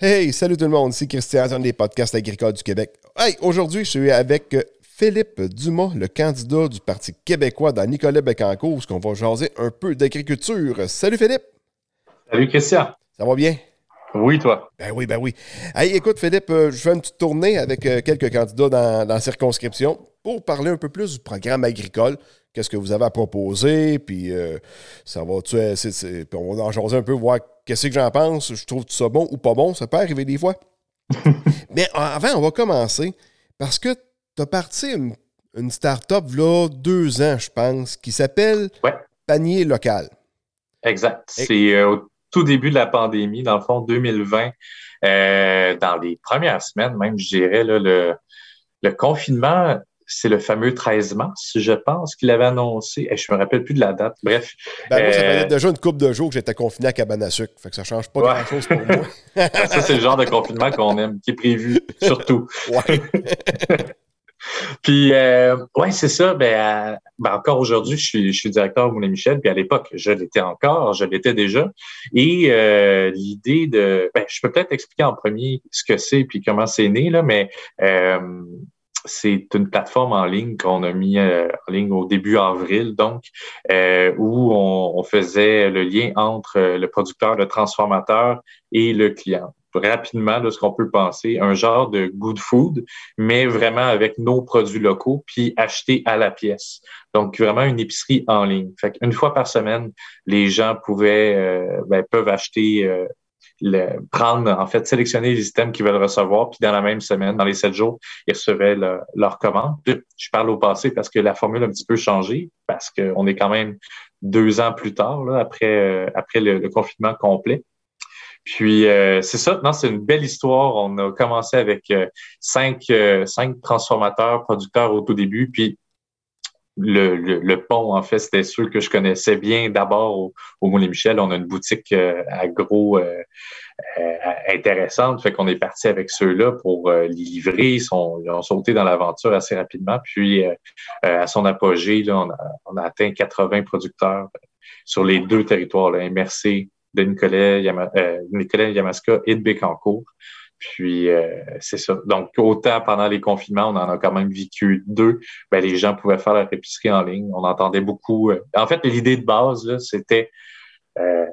Hey, salut tout le monde, c'est Christian, un des podcasts agricoles du Québec. Hey, aujourd'hui, je suis avec euh, Philippe Dumas, le candidat du Parti québécois dans Nicolas Becancourt, qu'on va jaser un peu d'agriculture. Salut Philippe! Salut Christian! Ça va bien? Oui, toi. Ben oui, ben oui. Hey, écoute, Philippe, euh, je fais une petite tournée avec euh, quelques candidats dans, dans la circonscription pour parler un peu plus du programme agricole. Qu'est-ce que vous avez à proposer, puis ça va, tu sais, on va en jaser un peu, voir qu'est-ce que j'en pense, je trouve ça bon ou pas bon, ça peut arriver des fois. Mais avant, on va commencer parce que tu as parti une, start-up là deux ans, je pense, qui s'appelle Panier Local. Exact. C'est euh, au tout début de la pandémie, dans le fond, 2020, euh, dans les premières semaines, même, je dirais, le, le confinement c'est le fameux 13 mars, je pense qu'il avait annoncé. Et je me rappelle plus de la date. Bref. Ben, moi, ça faisait euh, déjà une couple de jours que j'étais confiné à cabane à sucre. Fait que ça change pas grand-chose pour moi. ça, c'est le genre de confinement qu'on aime, qui est prévu, surtout. Ouais. puis, euh, ouais, c'est ça. Ben, ben encore aujourd'hui, je suis, je suis directeur au Moulin Michel. Puis à l'époque, je l'étais encore, je l'étais déjà. Et euh, l'idée de, ben, je peux peut-être expliquer en premier ce que c'est puis comment c'est né là, mais euh, c'est une plateforme en ligne qu'on a mis euh, en ligne au début avril, donc, euh, où on, faisait le lien entre euh, le producteur, le transformateur et le client. Rapidement, de ce qu'on peut penser, un genre de good food, mais vraiment avec nos produits locaux, puis achetés à la pièce. Donc, vraiment une épicerie en ligne. Fait une fois par semaine, les gens pouvaient, ben, peuvent acheter le, prendre, en fait, sélectionner les items qu'ils veulent recevoir, puis dans la même semaine, dans les sept jours, ils recevaient leur commande. Je parle au passé parce que la formule a un petit peu changé, parce qu'on est quand même deux ans plus tard, là, après, euh, après le, confinement complet. Puis euh, c'est ça, non, c'est une belle histoire. On a commencé avec euh, cinq, cinq transformateurs, producteurs au tout début, puis le, le, pont, en fait, c'était ceux que je connaissais bien. D'abord, au, au Moulin Michel, on a une boutique euh, agro euh, euh, intéressante. Fait qu'on est parti avec ceux-là pour les livrer. Ils, sont, ils ont sauté dans l'aventure assez rapidement. Puis, à son apogée, là, on, a, on a atteint 80 producteurs sur les deux territoires, là, MRC de Nicolet, Yama, Nicolet Yamaska et de Bécancourt. Puis euh, c'est ça. Donc, autant pendant les confinements, on en a quand même vécu deux, ben, les gens pouvaient faire leur épicerie en ligne. On entendait beaucoup. Euh, en fait, l'idée de base, c'était euh,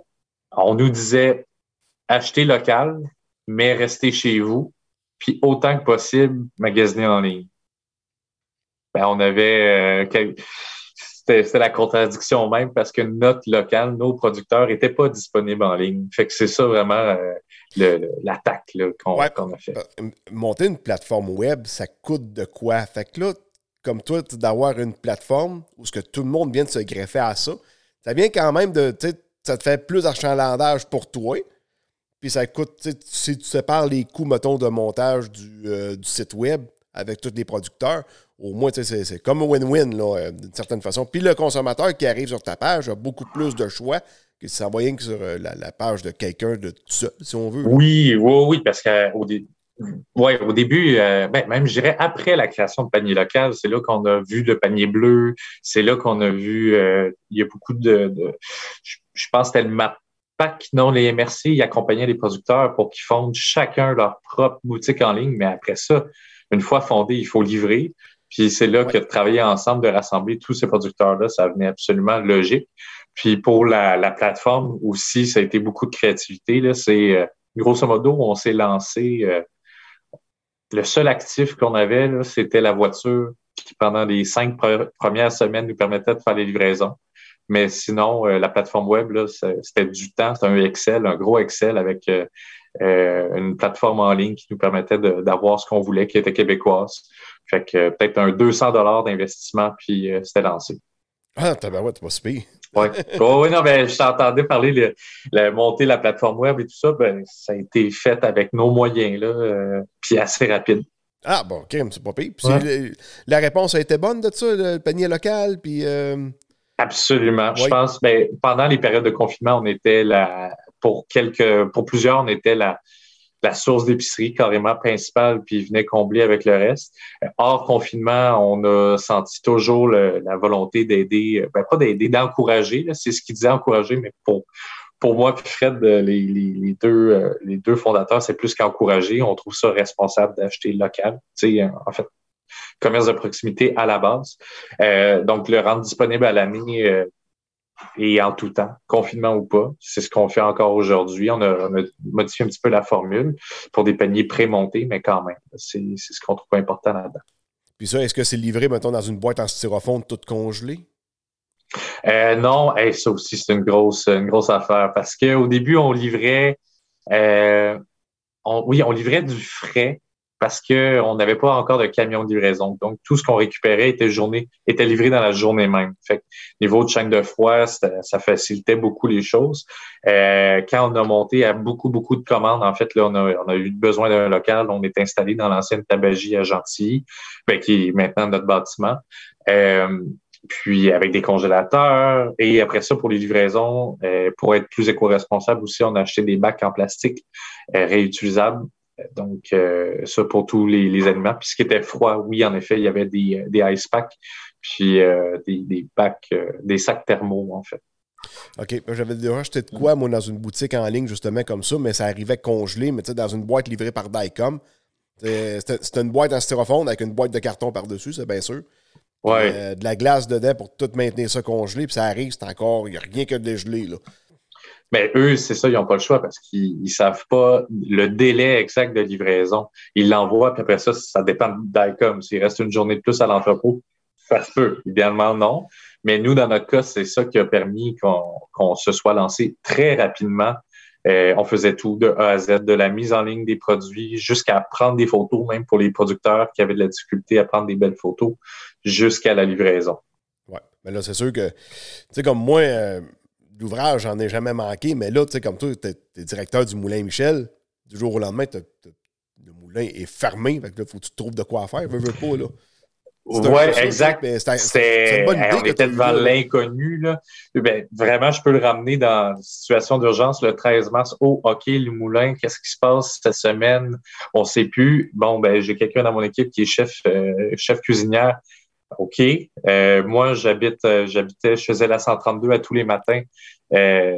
on nous disait acheter local, mais rester chez vous, puis autant que possible, magasiner en ligne. Ben, on avait c'était la contradiction même parce que notre local, nos producteurs n'étaient pas disponibles en ligne. Fait que c'est ça vraiment l'attaque qu'on a fait. Euh, monter une plateforme web, ça coûte de quoi? Fait que là, comme toi, d'avoir une plateforme où ce que tout le monde vient de se greffer à ça, ça vient quand même de, ça te fait plus d'achalandage pour toi. Puis ça coûte, si tu sépares les coûts, mettons, de montage du, euh, du site web avec tous les producteurs, au moins, c'est comme un win-win, euh, d'une certaine façon. Puis le consommateur qui arrive sur ta page a beaucoup plus de choix ça va rien que sur euh, la, page de quelqu'un de tout seul, si on veut. Oui, oui, oui, parce qu'au ouais, au début, euh, ben, même je dirais après la création de panier local, c'est là qu'on a vu le panier bleu, c'est là qu'on a vu, euh, il y a beaucoup de, je, pense que c'était le MAPAC, non, les MRC, ils accompagnaient les producteurs pour qu'ils fondent chacun leur propre boutique en ligne, mais après ça, une fois fondé, il faut livrer. Puis c'est là que de travailler ensemble, de rassembler tous ces producteurs-là, ça venait absolument logique. Puis pour la, la, plateforme aussi, ça a été beaucoup de créativité. Là. C'est euh, grosso modo, on s'est lancé. Euh, le seul actif qu'on avait, c'était la voiture qui, pendant les cinq premières semaines, nous permettait de faire les livraisons. Mais sinon, euh, la plateforme web, c'était du temps, c'était un Excel, un gros Excel avec une plateforme en ligne qui nous permettait d'avoir ce qu'on voulait, qui était québécoise. Fait que peut-être un 200 dollars d'investissement, puis c'était lancé. Ah, t'as ouais, t'es pas si oui, oh, non, mais je t'entendais parler de la, monter la plateforme web et tout ça, ben, ça a été fait avec nos moyens, là, euh, puis assez rapide. Ah, bon, OK, c'est pas pire. la réponse a été bonne de ça, le panier local, puis. Euh, Absolument. Je pense, ben, pendant les périodes de confinement, on était là, pour quelques, pour plusieurs, on était la, la source d'épicerie carrément principale, puis ils venaient combler avec le reste. Euh, hors confinement, on a senti toujours la volonté d'aider, euh, ben pas d'aider, d'encourager. C'est ce qu'ils disaient encourager, mais pour pour moi puis Fred, les, deux, les deux fondateurs, c'est plus qu'encouragé. On trouve ça responsable d'acheter local. Tu sais, en fait, commerce de proximité à la base. donc, le rendre disponible à l'année et en tout temps, confinement ou pas. C'est ce qu'on fait encore aujourd'hui. On a, modifié un petit peu la formule pour des paniers prémontés, mais quand même, c'est ce qu'on trouve important là-dedans. Puis ça, est-ce que c'est livré, mettons, dans une boîte en styrofoam toute congelée? Euh, non, ça aussi, c'est une grosse, une grosse affaire parce qu'au début, on livrait, euh, oui, on livrait du frais parce qu'on n'avait pas encore de camion de livraison. Donc, tout ce qu'on récupérait était, journée, était livré dans la journée même. Fait niveau de chaîne de froid, ça facilitait beaucoup les choses. Euh, quand on a monté à beaucoup, beaucoup de commandes, en fait, là, on a, on a eu besoin d'un local. On est installé dans l'ancienne tabagie à Gentilly, ben, qui est maintenant notre bâtiment. Euh, puis avec des congélateurs. Et après ça, pour les livraisons, euh, pour être plus éco-responsable aussi, on a acheté des bacs en plastique réutilisables donc, euh, ça pour tous les, aliments. Puis ce qui était froid, oui, en effet, il y avait des, des ice packs, puis euh, des, des, packs, euh, des sacs thermaux, en fait. OK. J'avais déjà acheté de quoi, moi, dans une boutique en ligne, justement, comme ça, mais ça arrivait congelé, mais tu sais, dans une boîte livrée par Dicom. C'était une boîte en styrofoam avec une boîte de carton par-dessus, c'est bien sûr. Ouais. de la glace dedans pour tout maintenir ça congelé, puis ça arrive, c'est encore, il n'y a rien que de gelé, là. Mais eux, c'est ça, ils n'ont pas le choix parce qu'ils ne savent pas le délai exact de livraison. Ils l'envoient, puis après ça, ça dépend d'ICOM. S'il reste une journée de plus à l'entrepôt, ça se peut. Idéalement, non. Mais nous, dans notre cas, c'est ça qui a permis qu'on se soit lancé très rapidement. Euh, on faisait tout de A à Z, de la mise en ligne des produits jusqu'à prendre des photos, même pour les producteurs qui avaient de la difficulté à prendre des belles photos, jusqu'à la livraison. Oui, mais là, c'est sûr que, tu sais, comme moi, euh, l'ouvrage, j'en ai jamais manqué, mais là, tu sais, comme toi, tu es, directeur du Moulin Michel, du jour au lendemain, le moulin est fermé, fait que là, faut que tu trouves de quoi faire, veux, veux pas, là. Oui, exact. C'est une bonne idée. On était devant l'inconnu. Là. Ben, vraiment, je peux le ramener dans une situation d'urgence le 13 mars. Oh, OK, le moulin, qu'est-ce qui se passe cette semaine? On ne sait plus. Bon, ben, j'ai quelqu'un dans mon équipe qui est chef, euh, chef cuisinière. OK? Euh, moi, j'habite, euh, j'habitais, je faisais la 132 à tous les matins. Euh,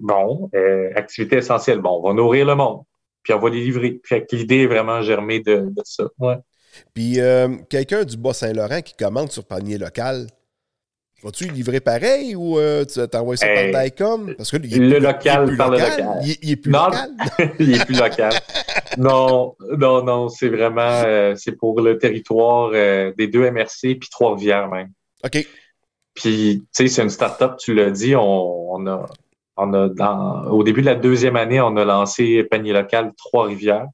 bon, activité essentielle. Bon, on va nourrir le monde, puis on va les livrer. Fait que l'idée est vraiment germée de, ça. Ouais. Puis quelqu'un du Bas-Saint-Laurent qui commande sur panier local, Vas-tu livrer pareil ou tu t'envoies ça par Dicom? Parce que le local par le local. Il, est plus local. il est plus local. Non, non, non, c'est vraiment euh, c'est pour le territoire euh, des deux MRC puis Trois-Rivières même. OK. Puis, tu sais, c'est une start-up, tu l'as dit, on, a, on a dans, au début de la deuxième année, on a lancé panier local Trois-Rivières.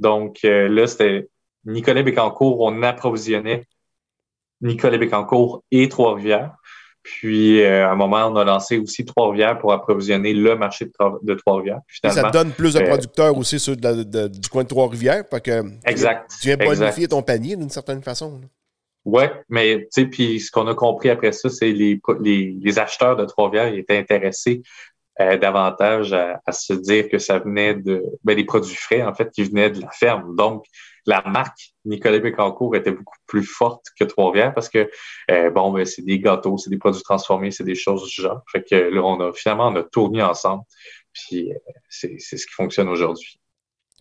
Donc là, c'était Nicolas Bécancourt, on approvisionnait Nicolas Bécancourt et Trois-Rivières. Puis, euh, à un moment, on a lancé aussi Trois-Rivières pour approvisionner le marché de, Trois-Rivières. Ça donne plus de euh, producteurs aussi sur du coin de Trois-Rivières. que exact. Tu viens bonifier ton panier d'une certaine façon. Oui, mais tu sais, puis ce qu'on a compris après ça, c'est les, les, acheteurs de Trois-Rivières étaient intéressés euh, davantage à, se dire que ça venait de ben, des produits frais, en fait, qui venaient de la ferme. Donc, la marque Nicolas Bécancourt était beaucoup plus forte que Trois-Rivières parce que, euh, bon, ben, c'est des gâteaux, c'est des produits transformés, c'est des choses du genre. Fait que là, on a finalement, on a tourné ensemble. Puis, euh, c'est ce qui fonctionne aujourd'hui.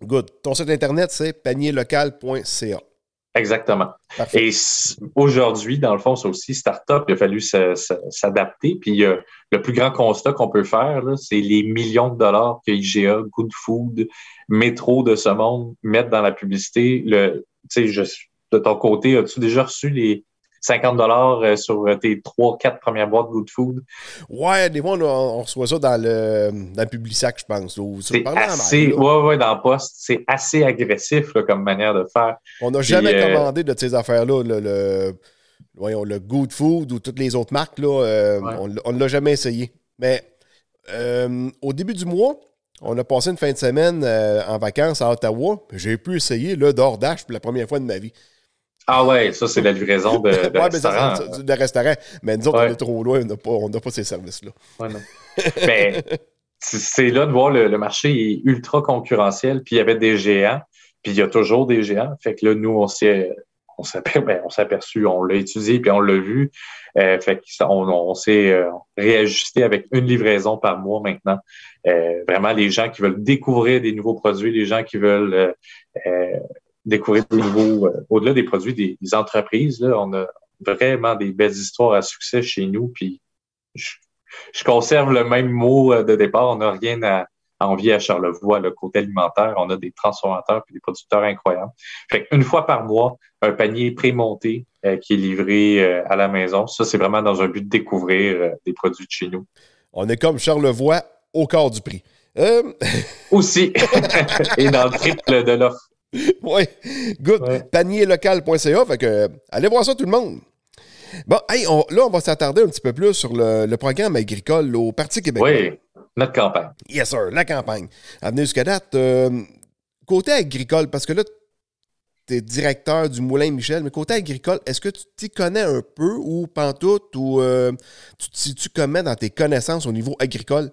Good. Ton site Internet, c'est panierlocal.ca. Exactement. Et aujourd'hui, dans le fond, c'est aussi start-up. Il a fallu s'adapter. Puis le plus grand constat qu'on peut faire, c'est les millions de dollars que IGA, Good Food, Métro de ce monde mettent dans la publicité. Le, de ton côté, as-tu déjà reçu les, 50 dollars euh, sur tes 3 quatre premières boîtes Good Food? Ouais, des fois, on, reçoit ça dans le, dans le Publisac, je pense. C'est assez, ouais, ouais, dans le poste. C'est assez agressif comme manière de faire. On n'a jamais euh, commandé de ces affaires-là. Le, le, voyons, le Good Food ou toutes les autres marques, là, euh, on ne l'a jamais essayé. Mais au début du mois, on a passé une fin de semaine en vacances à Ottawa. J'ai pu essayer le DoorDash pour la première fois de ma vie. Ah ouais, ça, c'est la livraison de, de restaurant. Mais de restaurant. Mais nous autres, on est trop loin, on n'a pas, ces services-là. Ouais. Mais c'est là de voir le, marché est ultra concurrentiel, puis il y avait des géants, puis il y a toujours des géants. Fait que là, nous, on s'est on s'est ben, aperçu, on l'a étudié, puis on l'a vu. Euh, fait on, on s'est euh, réajusté avec une livraison par mois maintenant. Euh, vraiment, les gens qui veulent découvrir des nouveaux produits, les gens qui veulent découvrir des nouveaux, au-delà des produits des, entreprises, là, on a vraiment des belles histoires à succès chez nous. Puis je, je conserve le même mot de départ. On n'a rien à, envie à Charlevoix, le côté alimentaire. On a des transformateurs et des producteurs incroyables. Fait une fois par mois, un panier prémonté euh, qui est livré euh, à la maison. Ça, c'est vraiment dans un but de découvrir euh, des produits de chez nous. On est comme Charlevoix au corps du prix. Aussi. et dans le triple de l'offre. Oui. Good. Panierlocal.ca. Fait que, allez voir ça, tout le monde. Bon, hey, là, on va s'attarder un petit peu plus sur le, programme agricole au Parti québécois. Oui. Notre campagne. Yes, sir, la campagne. Avenue jusqu'à date, euh, côté agricole, parce que là, tu es directeur du Moulin Michel, mais côté agricole, est-ce que tu t'y connais un peu ou pantoute ou euh, tu comment dans tes connaissances au niveau agricole?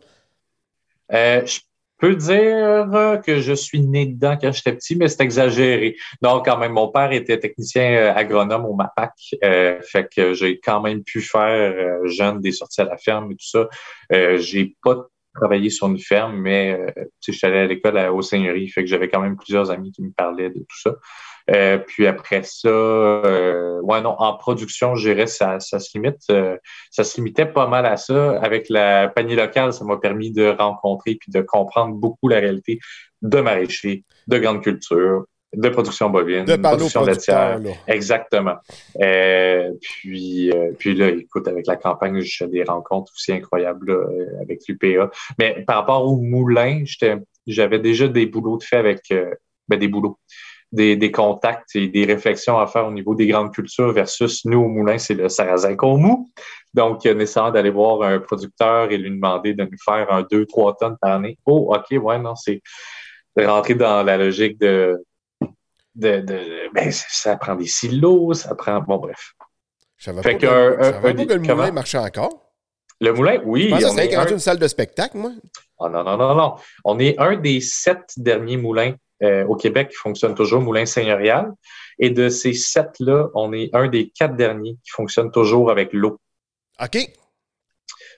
Euh, je peux dire que je suis né dedans quand j'étais petit, mais c'est exagéré. Donc, quand même, mon père était technicien agronome au MAPAC, fait que j'ai quand même pu faire jeune des sorties à la ferme et tout ça. j'ai pas travaillé sur une ferme, mais euh, je suis allé à l'école à, aux fait que j'avais quand même plusieurs amis qui me parlaient de tout ça. Euh, puis après ça, euh, ouais, non, en production, je dirais, ça, ça se limite. Euh, ça se limitait pas mal à ça. Avec la panier locale, ça m'a permis de rencontrer puis de comprendre beaucoup la réalité de maraîcher, de grande culture, de production bovine, de, production laitière. Exactement. Euh, puis, euh, puis là, écoute, avec la campagne, j'ai des rencontres aussi incroyables avec l'UPA. Mais par rapport au moulin, j'avais déjà des boulots de fait avec ben, des boulots. Des, des, contacts et des réflexions à faire au niveau des grandes cultures versus nous au moulin, c'est le sarrasin mou. Donc, nécessaire d'aller voir un producteur et lui demander de nous faire un 2-3 tonnes par année. Oh, OK, ouais, non, c'est rentrer dans la logique de de, de ben, ça prend des silos, ça prend. Bon, bref. Je savais pas, que, le moulin marchait encore? Le moulin, oui. Je pensais que une salle de spectacle, moi. Oh, non, non, non, non. On est un des sept derniers moulins euh, au Québec qui fonctionne toujours, moulin seigneurial. Et de ces sept-là, on est un des quatre derniers qui fonctionne toujours avec l'eau. OK.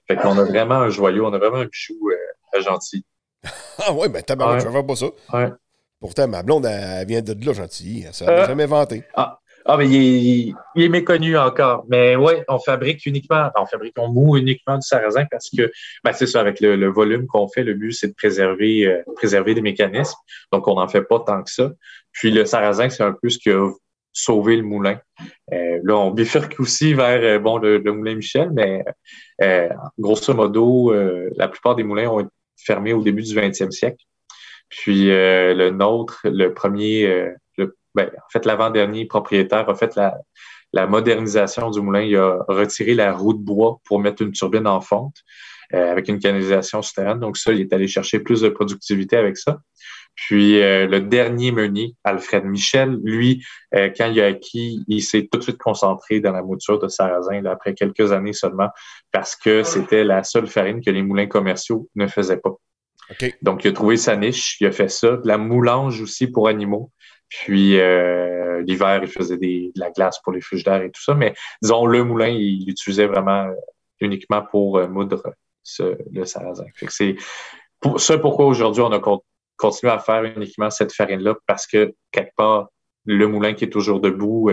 Fait qu'on a vraiment un joyau, on a vraiment un bijou euh, gentil. ah ouais, ben tabarouette, ouais. je pas ça. Ouais. Pourtant, ma blonde, elle, vient de là, gentil. Ça n'a euh, jamais vanté. Ah. Ah, mais il est, méconnu encore. Mais oui, on fabrique uniquement, on fabrique, on moue uniquement du sarrasin parce que, ben, c'est ça, avec le, volume qu'on fait, le but, c'est de préserver, euh, préserver les mécanismes. Donc, on n'en fait pas tant que ça. Puis, le sarrasin, c'est un peu ce qui a sauvé le moulin. Euh, là, on bifurque aussi vers, bon, le, moulin Michel, mais grosso modo, la plupart des moulins ont été fermés au début du 20e siècle. Puis euh, le nôtre, le premier, euh, le, ben, en fait, l'avant-dernier propriétaire a fait la, la, modernisation du moulin. Il a retiré la roue de bois pour mettre une turbine en fonte euh, avec une canalisation souterraine. Donc ça, il est allé chercher plus de productivité avec ça. Puis le dernier meunier, Alfred Michel, lui, quand il a acquis, il s'est tout de suite concentré dans la mouture de sarrasin là, après quelques années seulement, parce que c'était la seule farine que les moulins commerciaux ne faisaient pas. Donc, il a trouvé sa niche, il a fait ça. De la moulange aussi pour animaux. Puis euh, l'hiver, il faisait des, de la glace pour les frigidaires et tout ça. Mais disons, le moulin, il l'utilisait vraiment euh, uniquement pour euh, moudre le sarrasin. c'est pour ça pourquoi aujourd'hui on a continué à faire uniquement cette farine-là, parce que quelque part, le moulin qui est toujours debout,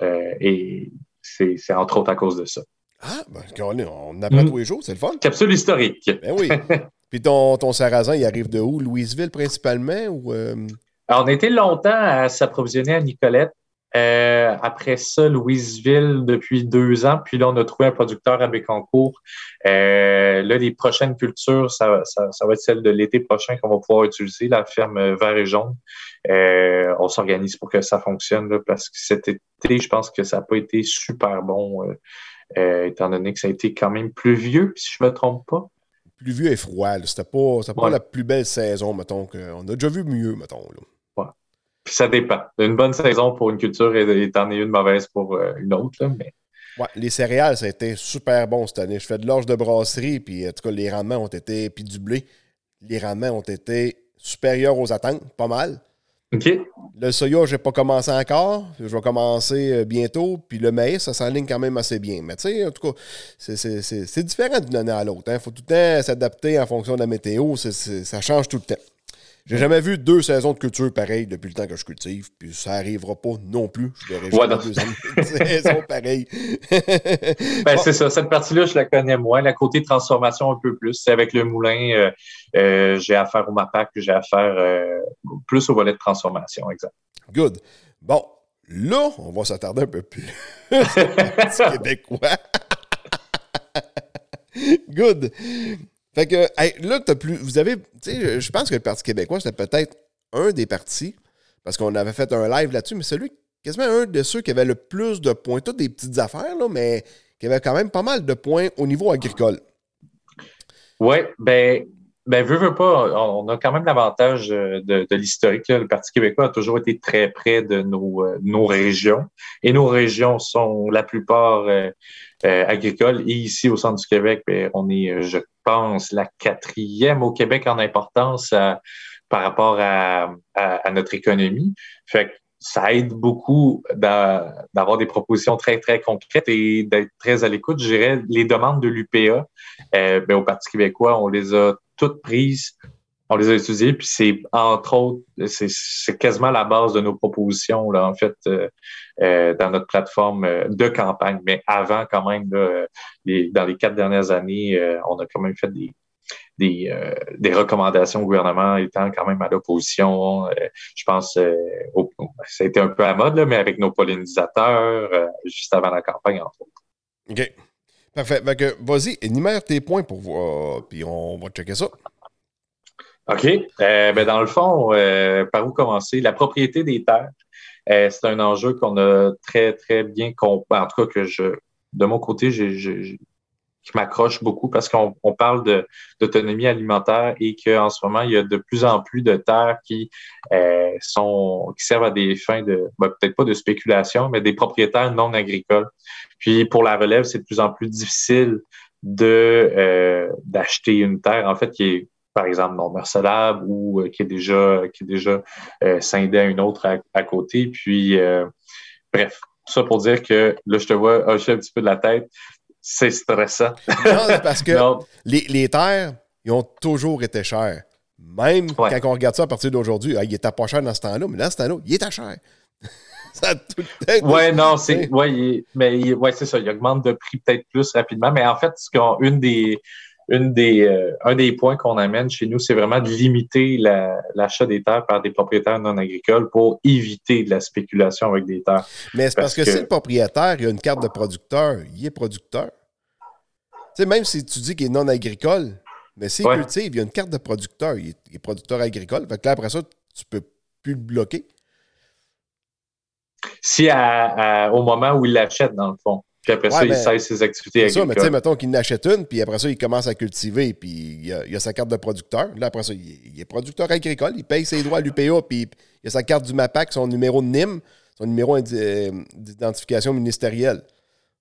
et c'est entre autres à cause de ça. Ah, ben, on apprend mm. tous les jours, c'est le fun. Capsule historique. Ben oui. Puis ton, ton sarrasin, il arrive de où? Louisville principalement? Ou, euh? Alors, on été longtemps à s'approvisionner à Nicolette. Euh, après ça, Louisville depuis deux ans. Puis là, on a trouvé un producteur à Bécancourt. Euh, là, les prochaines cultures, ça, ça, ça va être celle de l'été prochain qu'on va pouvoir utiliser, la ferme vert et jaune. Euh, on s'organise pour que ça fonctionne là, parce que cet été, je pense que ça n'a pas été super bon, étant donné que ça a été quand même pluvieux, si je me trompe pas pluvieux et froid. C'était pas, pas la plus belle saison, mettons. On a déjà vu mieux, mettons. Puis ça dépend. Une bonne saison pour une culture et en une mauvaise pour euh, une autre. mais... Ouais, les céréales, ça a été super bon cette année. Je fais de l'orge de brasserie, puis en tout cas, les rendements ont été, puis du blé, les rendements ont été supérieurs aux attentes, pas mal. OK. Le soya, je n'ai pas commencé encore. Je vais commencer euh, bientôt. Puis le maïs, ça s'enligne quand même assez bien. Mais tu sais, en tout cas, c'est différent d'une année à l'autre. Il hein. faut tout le temps s'adapter en fonction de la météo. ça change tout le temps. J'ai jamais vu deux saisons de culture pareilles depuis le temps que je cultive, puis ça n'arrivera pas non plus. Je verrai jamais deux saisons pareilles. ben, c'est ça. Cette partie-là, je la connais moins. La côté transformation, un peu plus. C'est avec le moulin, euh, euh, j'ai affaire au MAPAC, j'ai affaire euh, plus au volet de transformation, exact. Good. Bon, là, on va s'attarder un peu plus québécois. Good. Fait que, là, as plus, vous avez, tu sais, je pense que le Parti québécois, c'était peut-être un des partis, parce qu'on avait fait un live là-dessus, mais celui, quasiment un de ceux qui avait le plus de points, toutes des petites affaires, là, mais qui avait quand même pas mal de points au niveau agricole. Oui, ben, ben, veux, veux pas, on a quand même l'avantage de, l'historique. Le Parti québécois a toujours été très près de nos, euh, nos régions. Et nos régions sont la plupart euh, euh, agricoles. Et ici, au centre du Québec, ben, on est, je pense, la quatrième au Québec en importance par rapport à, notre économie. Fait que ça aide beaucoup d'avoir des propositions très, très concrètes et d'être très à l'écoute. Je dirais, les demandes de l'UPA, euh, ben, au Parti québécois, on les a toutes prises, on les a étudiées, puis c'est, entre autres, c'est quasiment la base de nos propositions, là, en fait, euh, euh, dans notre plateforme de campagne. Mais avant, quand même, dans les quatre dernières années, on a quand même fait des, euh, recommandations au gouvernement étant quand même à l'opposition. Euh, je pense euh, ça a été un peu à mode, là, mais avec nos pollinisateurs, juste avant la campagne, entre autres. OK. Parfait. vas-y, énumère tes points pour voir, puis on va checker ça. OK. ben dans le fond, par où commencer? La propriété des terres, c'est un enjeu qu'on a très, très bien compris. En tout cas, que je, de mon côté, j'ai qui m'accroche beaucoup parce qu'on parle d'autonomie alimentaire et qu'en ce moment, il y a de plus en plus de terres qui euh, sont qui servent à des fins de ben, peut-être pas de spéculation, mais des propriétaires non agricoles. Puis pour la relève, c'est de plus en plus difficile de euh, d'acheter une terre en fait qui est par exemple non mercelable ou euh, qui est déjà qui est déjà scindée à une autre à, côté. Puis bref, ça pour dire que là, je te vois hocher un petit peu de la tête c'est stressant. non, parce que les, terres, ils ont toujours été chères. Même quand on regarde ça à partir d'aujourd'hui, ah, il était pas cher dans ce temps-là, mais dans ce temps-là, il était cher. ça tout ouais, non, c'est ouais, mais ouais, c'est ça, il augmente de prix peut-être plus rapidement, mais en fait, ce une des une des, euh, un des points qu'on amène chez nous, c'est vraiment de limiter l'achat des terres par des propriétaires non agricoles pour éviter de la spéculation avec des terres. Mais c'est parce, que, si le propriétaire il a une carte de producteur, il est producteur. Tu sais, même si tu dis qu'il est non agricole, mais s'il cultive, il a une carte de producteur, il est, producteur agricole. Fait que là, après ça, tu peux plus le bloquer. Si au moment où il l'achète, dans le fond. Puis après ça, il cesse ses activités agricoles. ça, mais tu sais, mettons qu'il n'achète une, puis après ça, il commence à cultiver, puis il a, a sa carte de producteur. Là, après ça, il, est producteur agricole, il paye ses droits à l'UPA, puis il a sa carte du MAPAC, son numéro de NIM, son numéro euh, d'identification ministérielle.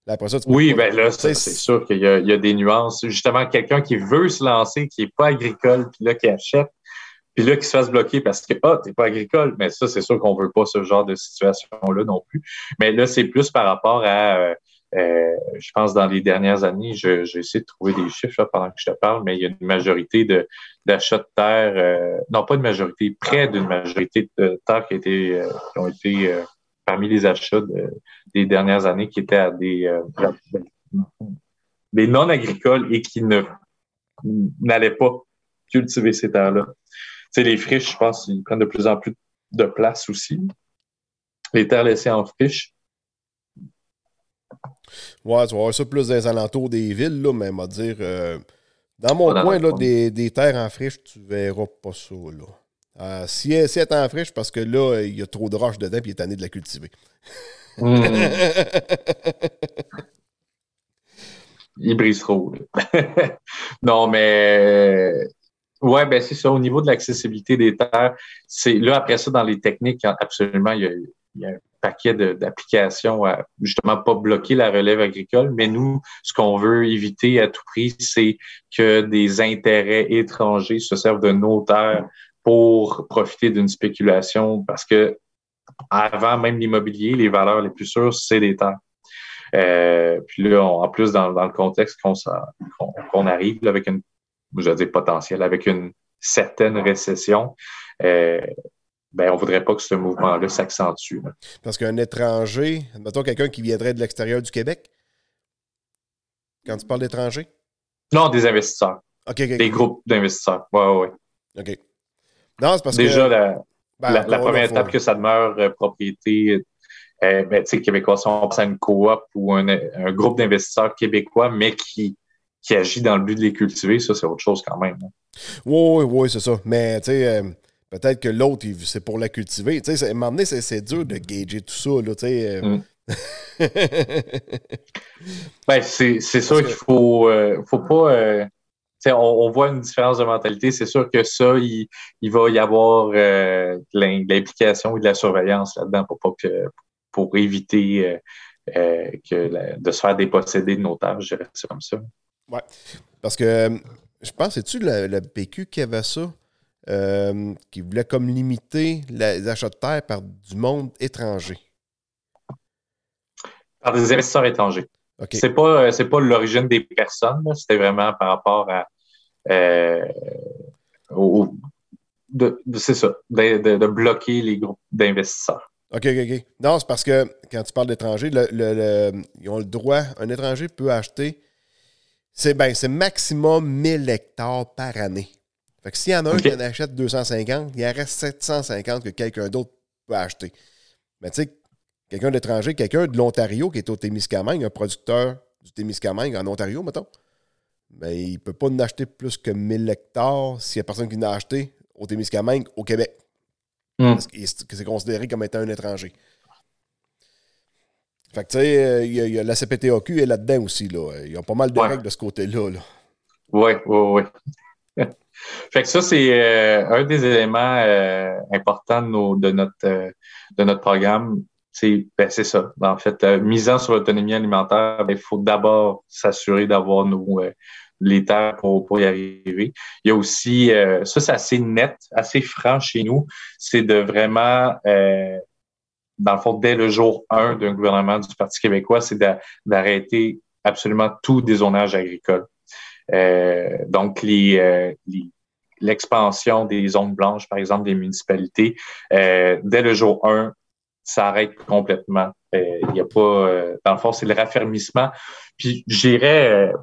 Là, après ça, tu oui, bien là, c'est sûr qu'il y, a des nuances. Justement, quelqu'un qui veut se lancer, qui n'est pas agricole, puis là, qui achète, puis là, qui se fasse bloquer parce que, ah, t'es pas agricole. Mais ça, c'est sûr qu'on veut pas ce genre de situation-là non plus. Mais là, c'est plus par rapport à, euh, euh, je pense dans les dernières années, j'ai essayé de trouver des chiffres pendant que je te parle, mais il y a une majorité d'achats de, terre, euh, non pas une majorité, près d'une majorité de terres qui, euh, qui ont été parmi les achats des dernières années qui étaient à des, des non agricoles et qui ne n'allaient pas cultiver ces terres-là. Tu sais, les friches, je pense, ils prennent de plus en plus de place aussi. Les terres laissées en friche, Ouais, tu vas voir ça plus dans les alentours des villes, là, mais on va dire, euh, dans mon coin, là, des, des, terres en friche, tu verras pas ça. Là. Euh, si, elle, est en friche, parce que là, il y a trop de roches dedans et il est tanné de la cultiver. Hmm. il brise trop. non, mais ouais, ben c'est ça. Au niveau de l'accessibilité des terres, c'est là, après ça, dans les techniques, absolument, il y a, il y a paquet d'applications à justement pas bloquer la relève agricole, mais nous, ce qu'on veut éviter à tout prix, c'est que des intérêts étrangers se servent de nos terres pour profiter d'une spéculation parce que avant même l'immobilier, les valeurs les plus sûres, c'est des terres. Euh, puis là, en plus, dans, le contexte qu'on arrive avec une, je veux dire potentiel, avec une certaine récession, euh, ben, on voudrait pas que ce mouvement-là s'accentue. Parce qu'un étranger, mettons quelqu'un qui viendrait de l'extérieur du Québec, quand tu parles d'étranger? Non, des investisseurs. Des groupes d'investisseurs. Oui, oui, oui. OK. Non, c'est parce Déjà, que. Déjà, la, ben, première étape que ça demeure euh, propriété euh, ben, québécois, si on pense à une coop ou un, groupe d'investisseurs québécois, mais qui, qui agit dans le but de les cultiver, ça, c'est autre chose quand même. Oui, oui, oui, c'est ça. Mais, tu sais, euh, peut-être que l'autre, c'est pour la cultiver. Tu sais, à un moment donné, c'est dur de gager tout ça, là, tu sais. Euh. Mm. ben, c'est sûr qu'il faut, faut pas on, voit une différence de mentalité. C'est sûr que ça, il, va y avoir euh, de l'implication et de la surveillance là-dedans pour pas que pour éviter euh, euh, que de se faire déposséder de nos tâches, je dirais comme ça. Oui. Parce que je pense, c'est-tu le, PQ qui avait ça? Qui voulait comme limiter les achats de terre par du monde étranger. Par des investisseurs étrangers. C'est pas euh, pas l'origine des personnes, c'était vraiment par rapport à euh, c'est ça, de, bloquer les groupes d'investisseurs. OK, OK, OK. Non, c'est parce que quand tu parles d'étrangers, le, ils ont le droit, un étranger peut acheter, c'est ben, maximum 1000 hectares par année. Fait que s'il y en a un qui en achète 250, il en reste 750 que quelqu'un d'autre peut acheter. Mais tu sais, quelqu'un d'étranger, quelqu'un de l'Ontario qui est au Témiscamingue, un producteur du Témiscamingue en Ontario, mettons, mais il ne peut pas en acheter plus que 1000 hectares s'il n'y a personne qui l'a acheté au Témiscamingue au Québec. Hmm. Parce que c'est considéré comme étant un étranger. Fait que, tu sais, il y, a la CPTAQ est là-dedans aussi. Là. Il y a pas mal de règles de ce côté-là. Oui, oui, oui. Fait que ça, c'est euh, un des éléments euh, importants de, notre, euh, de notre programme ben, c'est ça. En fait, euh, misant sur l'autonomie alimentaire, ben, il faut d'abord s'assurer d'avoir nos euh, les terres pour, pour, y arriver. Il y a aussi, euh, ça c'est assez net, assez franc chez nous, c'est de vraiment, dans le fond, dès le jour 1 d'un gouvernement du Parti québécois, c'est d'arrêter absolument tout dézonage agricole. Donc, les, l'expansion des zones blanches, par exemple, des municipalités, dès le jour 1, ça arrête complètement. Euh, il y a pas, euh, dans le fond, c'est le raffermissement. Puis, j'irais, euh,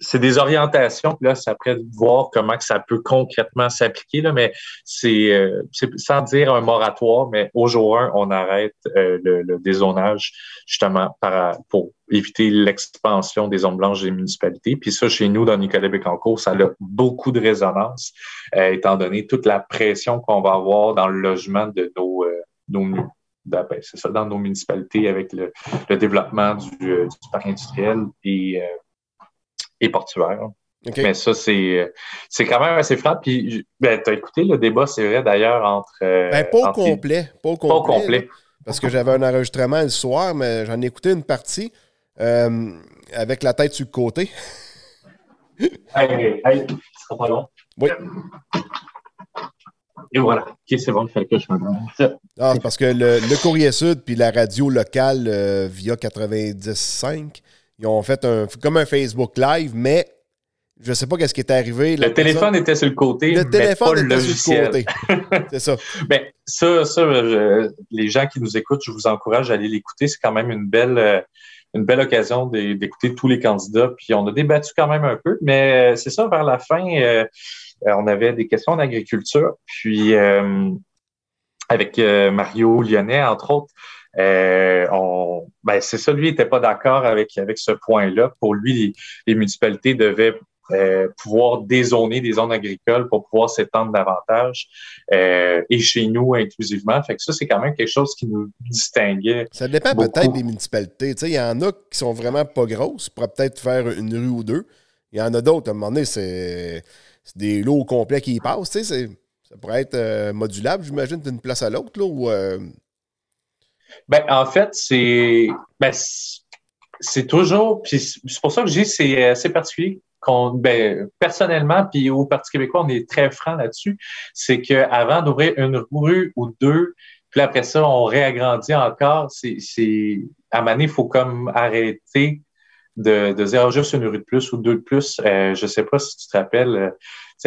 c'est des orientations. Là, c'est après de voir comment que ça peut concrètement s'appliquer. Là, mais c'est, sans dire un moratoire, mais au jour 1, on arrête le, le, dézonage justement para, pour éviter l'expansion des zones blanches des municipalités. Puis ça, chez nous, dans Nicolas Bécancourt, ça a beaucoup de résonance, étant donné toute la pression qu'on va avoir dans le logement de nos, nos ben, c'est ça, dans nos municipalités avec le, développement euh, du, parc industriel et, euh, et portuaire. Mais ça, c'est, c'est quand même assez frappant. Puis, ben, tu as écouté le débat, c'est vrai, d'ailleurs, entre. Euh, ben, pas, au complet, pas, au complet. parce que j'avais un enregistrement le soir, mais j'en ai écouté une partie avec la tête sur le côté. hey, hey, sera pas long. Oui. Et voilà. OK, c'est bon, il fallait que je me Ah, parce que le, Courrier Sud puis la radio locale euh, via 95, ils ont fait un, comme un Facebook Live, mais je ne sais pas qu'est-ce qui est arrivé. Le téléphone était sur le côté. Le téléphone était le sur le côté. c'est ça. Ben, ça, ça les gens qui nous écoutent, je vous encourage à aller l'écouter. C'est quand même une belle, euh, une belle occasion d'écouter tous les candidats. Puis on a débattu quand même un peu, mais euh, c'est ça, vers la fin. Euh, on avait des questions d'agriculture, puis euh, avec euh, Mario Lyonnais, entre autres, on, ben c'est ça, lui n'était pas d'accord avec, avec ce point-là. Pour lui, les, municipalités devaient pouvoir dézoner des zones agricoles pour pouvoir s'étendre davantage et chez nous inclusivement. Fait que ça, c'est quand même quelque chose qui nous distinguait. Ça dépend peut-être des municipalités. Il y en a qui sont vraiment pas grosses, pour peut-être faire une rue ou deux. Il y en a d'autres, à un moment donné, c'est des lots complets qui y passent. Ça pourrait être euh, modulable, j'imagine, d'une place à l'autre. Ou, euh? Ben, en fait, c'est ben, c'est toujours. c'est pour ça que je dis c'est assez particulier. Qu'on, ben, personnellement, puis au Parti québécois, on est très franc là-dessus. C'est qu'avant d'ouvrir une rue ou deux, Puis après ça, on réagrandit encore. C'est, à Mané, il faut comme arrêter de, de dire ah, juste une rue de plus ou deux de plus. Euh, je sais pas si tu te rappelles, c'est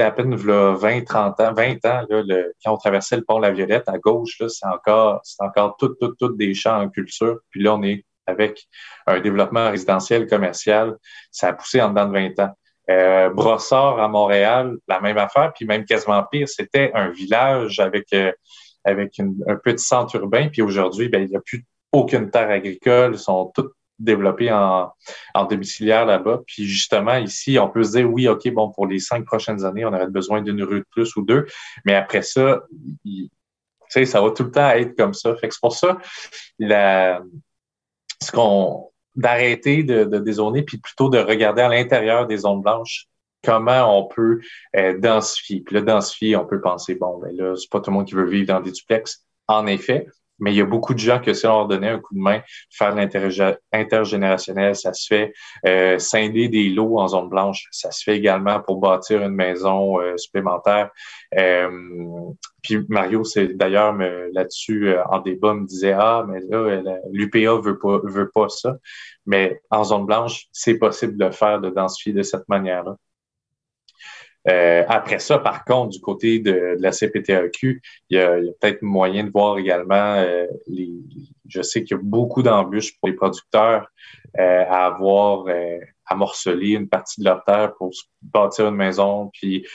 à peine là, 20, 30 ans, 20 ans, là, le, quand on traversait le pont La Violette à gauche, c'est encore, c'est encore tout, tout, tout des champs en culture. Puis là, on est avec un développement résidentiel commercial. Ça a poussé en dedans de 20 ans. Euh, Brossard à Montréal, la même affaire, puis même quasiment pire, c'était un village avec, euh, avec un petit centre urbain, puis aujourd'hui, ben, il n'y a plus aucune terre agricole, sont toutes développées en, en domiciliaire là-bas. Puis justement, ici, on peut se dire, oui, OK, bon, pour les cinq prochaines années, on aurait besoin d'une rue de plus ou deux, mais après ça, il, ça va tout le temps être comme ça. Fait que c'est pour ça, la, ce qu'on d'arrêter de, de dézoner, puis plutôt de regarder à l'intérieur des zones blanches comment on peut euh, densifier. Puis là, densifier, on peut penser, bon, ben là, c'est pas tout le monde qui veut vivre dans des duplex. En effet, mais il y a beaucoup de gens que si on leur donnait un coup de main, faire de l'intergénérationnel, ça se fait. Euh, scinder des lots en zone blanche, ça se fait également pour bâtir une maison euh, supplémentaire. Euh, puis Mario, c'est d'ailleurs là-dessus euh, en débat me disait ah mais là l'UPA veut pas veut pas ça, mais en zone blanche c'est possible de faire de densifier de cette manière-là. Euh, après ça, par contre, du côté de, la CPTAQ, il y a, peut-être moyen de voir également euh, les. Je sais qu'il y a beaucoup d'embûches pour les producteurs euh, à avoir à morceler une partie de leur terre pour bâtir une maison. Puis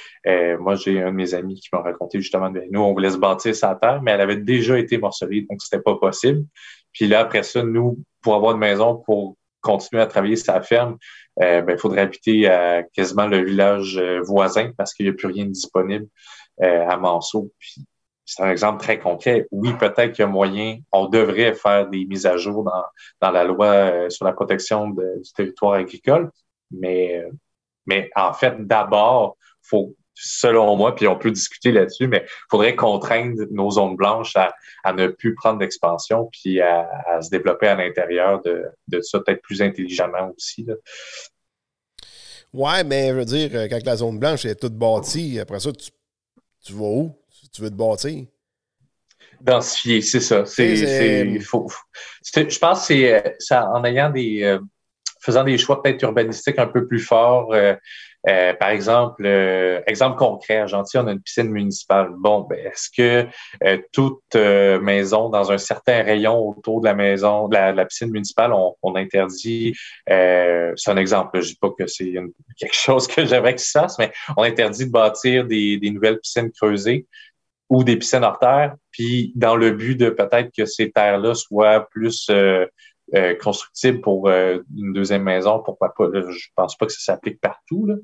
moi, j'ai un de mes amis qui m'a raconté justement, ben, nous, on voulait se bâtir sa terre, mais elle avait déjà été morcelée, donc c'était pas possible. Puis là, après ça, nous, pour avoir une maison, pour continuer à travailler sa ferme, euh, ben, il faudrait habiter à quasiment le village euh, voisin parce qu'il n'y a plus rien de disponible euh, à Manceau. Puis, c'est un exemple très concret. Oui, peut-être qu'il y a moyen, on devrait faire des mises à jour dans, dans la loi sur la protection du territoire agricole, mais, mais en fait, d'abord, faut selon moi, puis on peut discuter là-dessus, mais il faudrait contraindre nos zones blanches à, à ne plus prendre d'expansion, puis à, à, se développer à l'intérieur de, de ça, peut-être plus intelligemment aussi. Là. Ouais, mais je veux dire, quand la zone blanche est toute bâtie, après ça, tu, tu vas où? Tu veux te bâtir? Densifier, c'est ça. C'est, faut, je pense que c'est en ayant des. Euh, faisant des choix peut-être urbanistiques un peu plus forts, euh, euh, par exemple, euh, exemple concret, Gentil, on a une piscine municipale. Bon, ben, est-ce que euh, toute maison dans un certain rayon autour de la maison, de la, piscine municipale, on, interdit, c'est un exemple, je dis pas que c'est quelque chose que j'aimerais qu'il se fasse, mais on interdit de bâtir des, des nouvelles piscines creusées ou des piscines hors terre, puis dans le but de peut-être que ces terres-là soient plus euh, constructible pour euh, une deuxième maison, pourquoi pas? je pense pas que ça s'applique partout, là.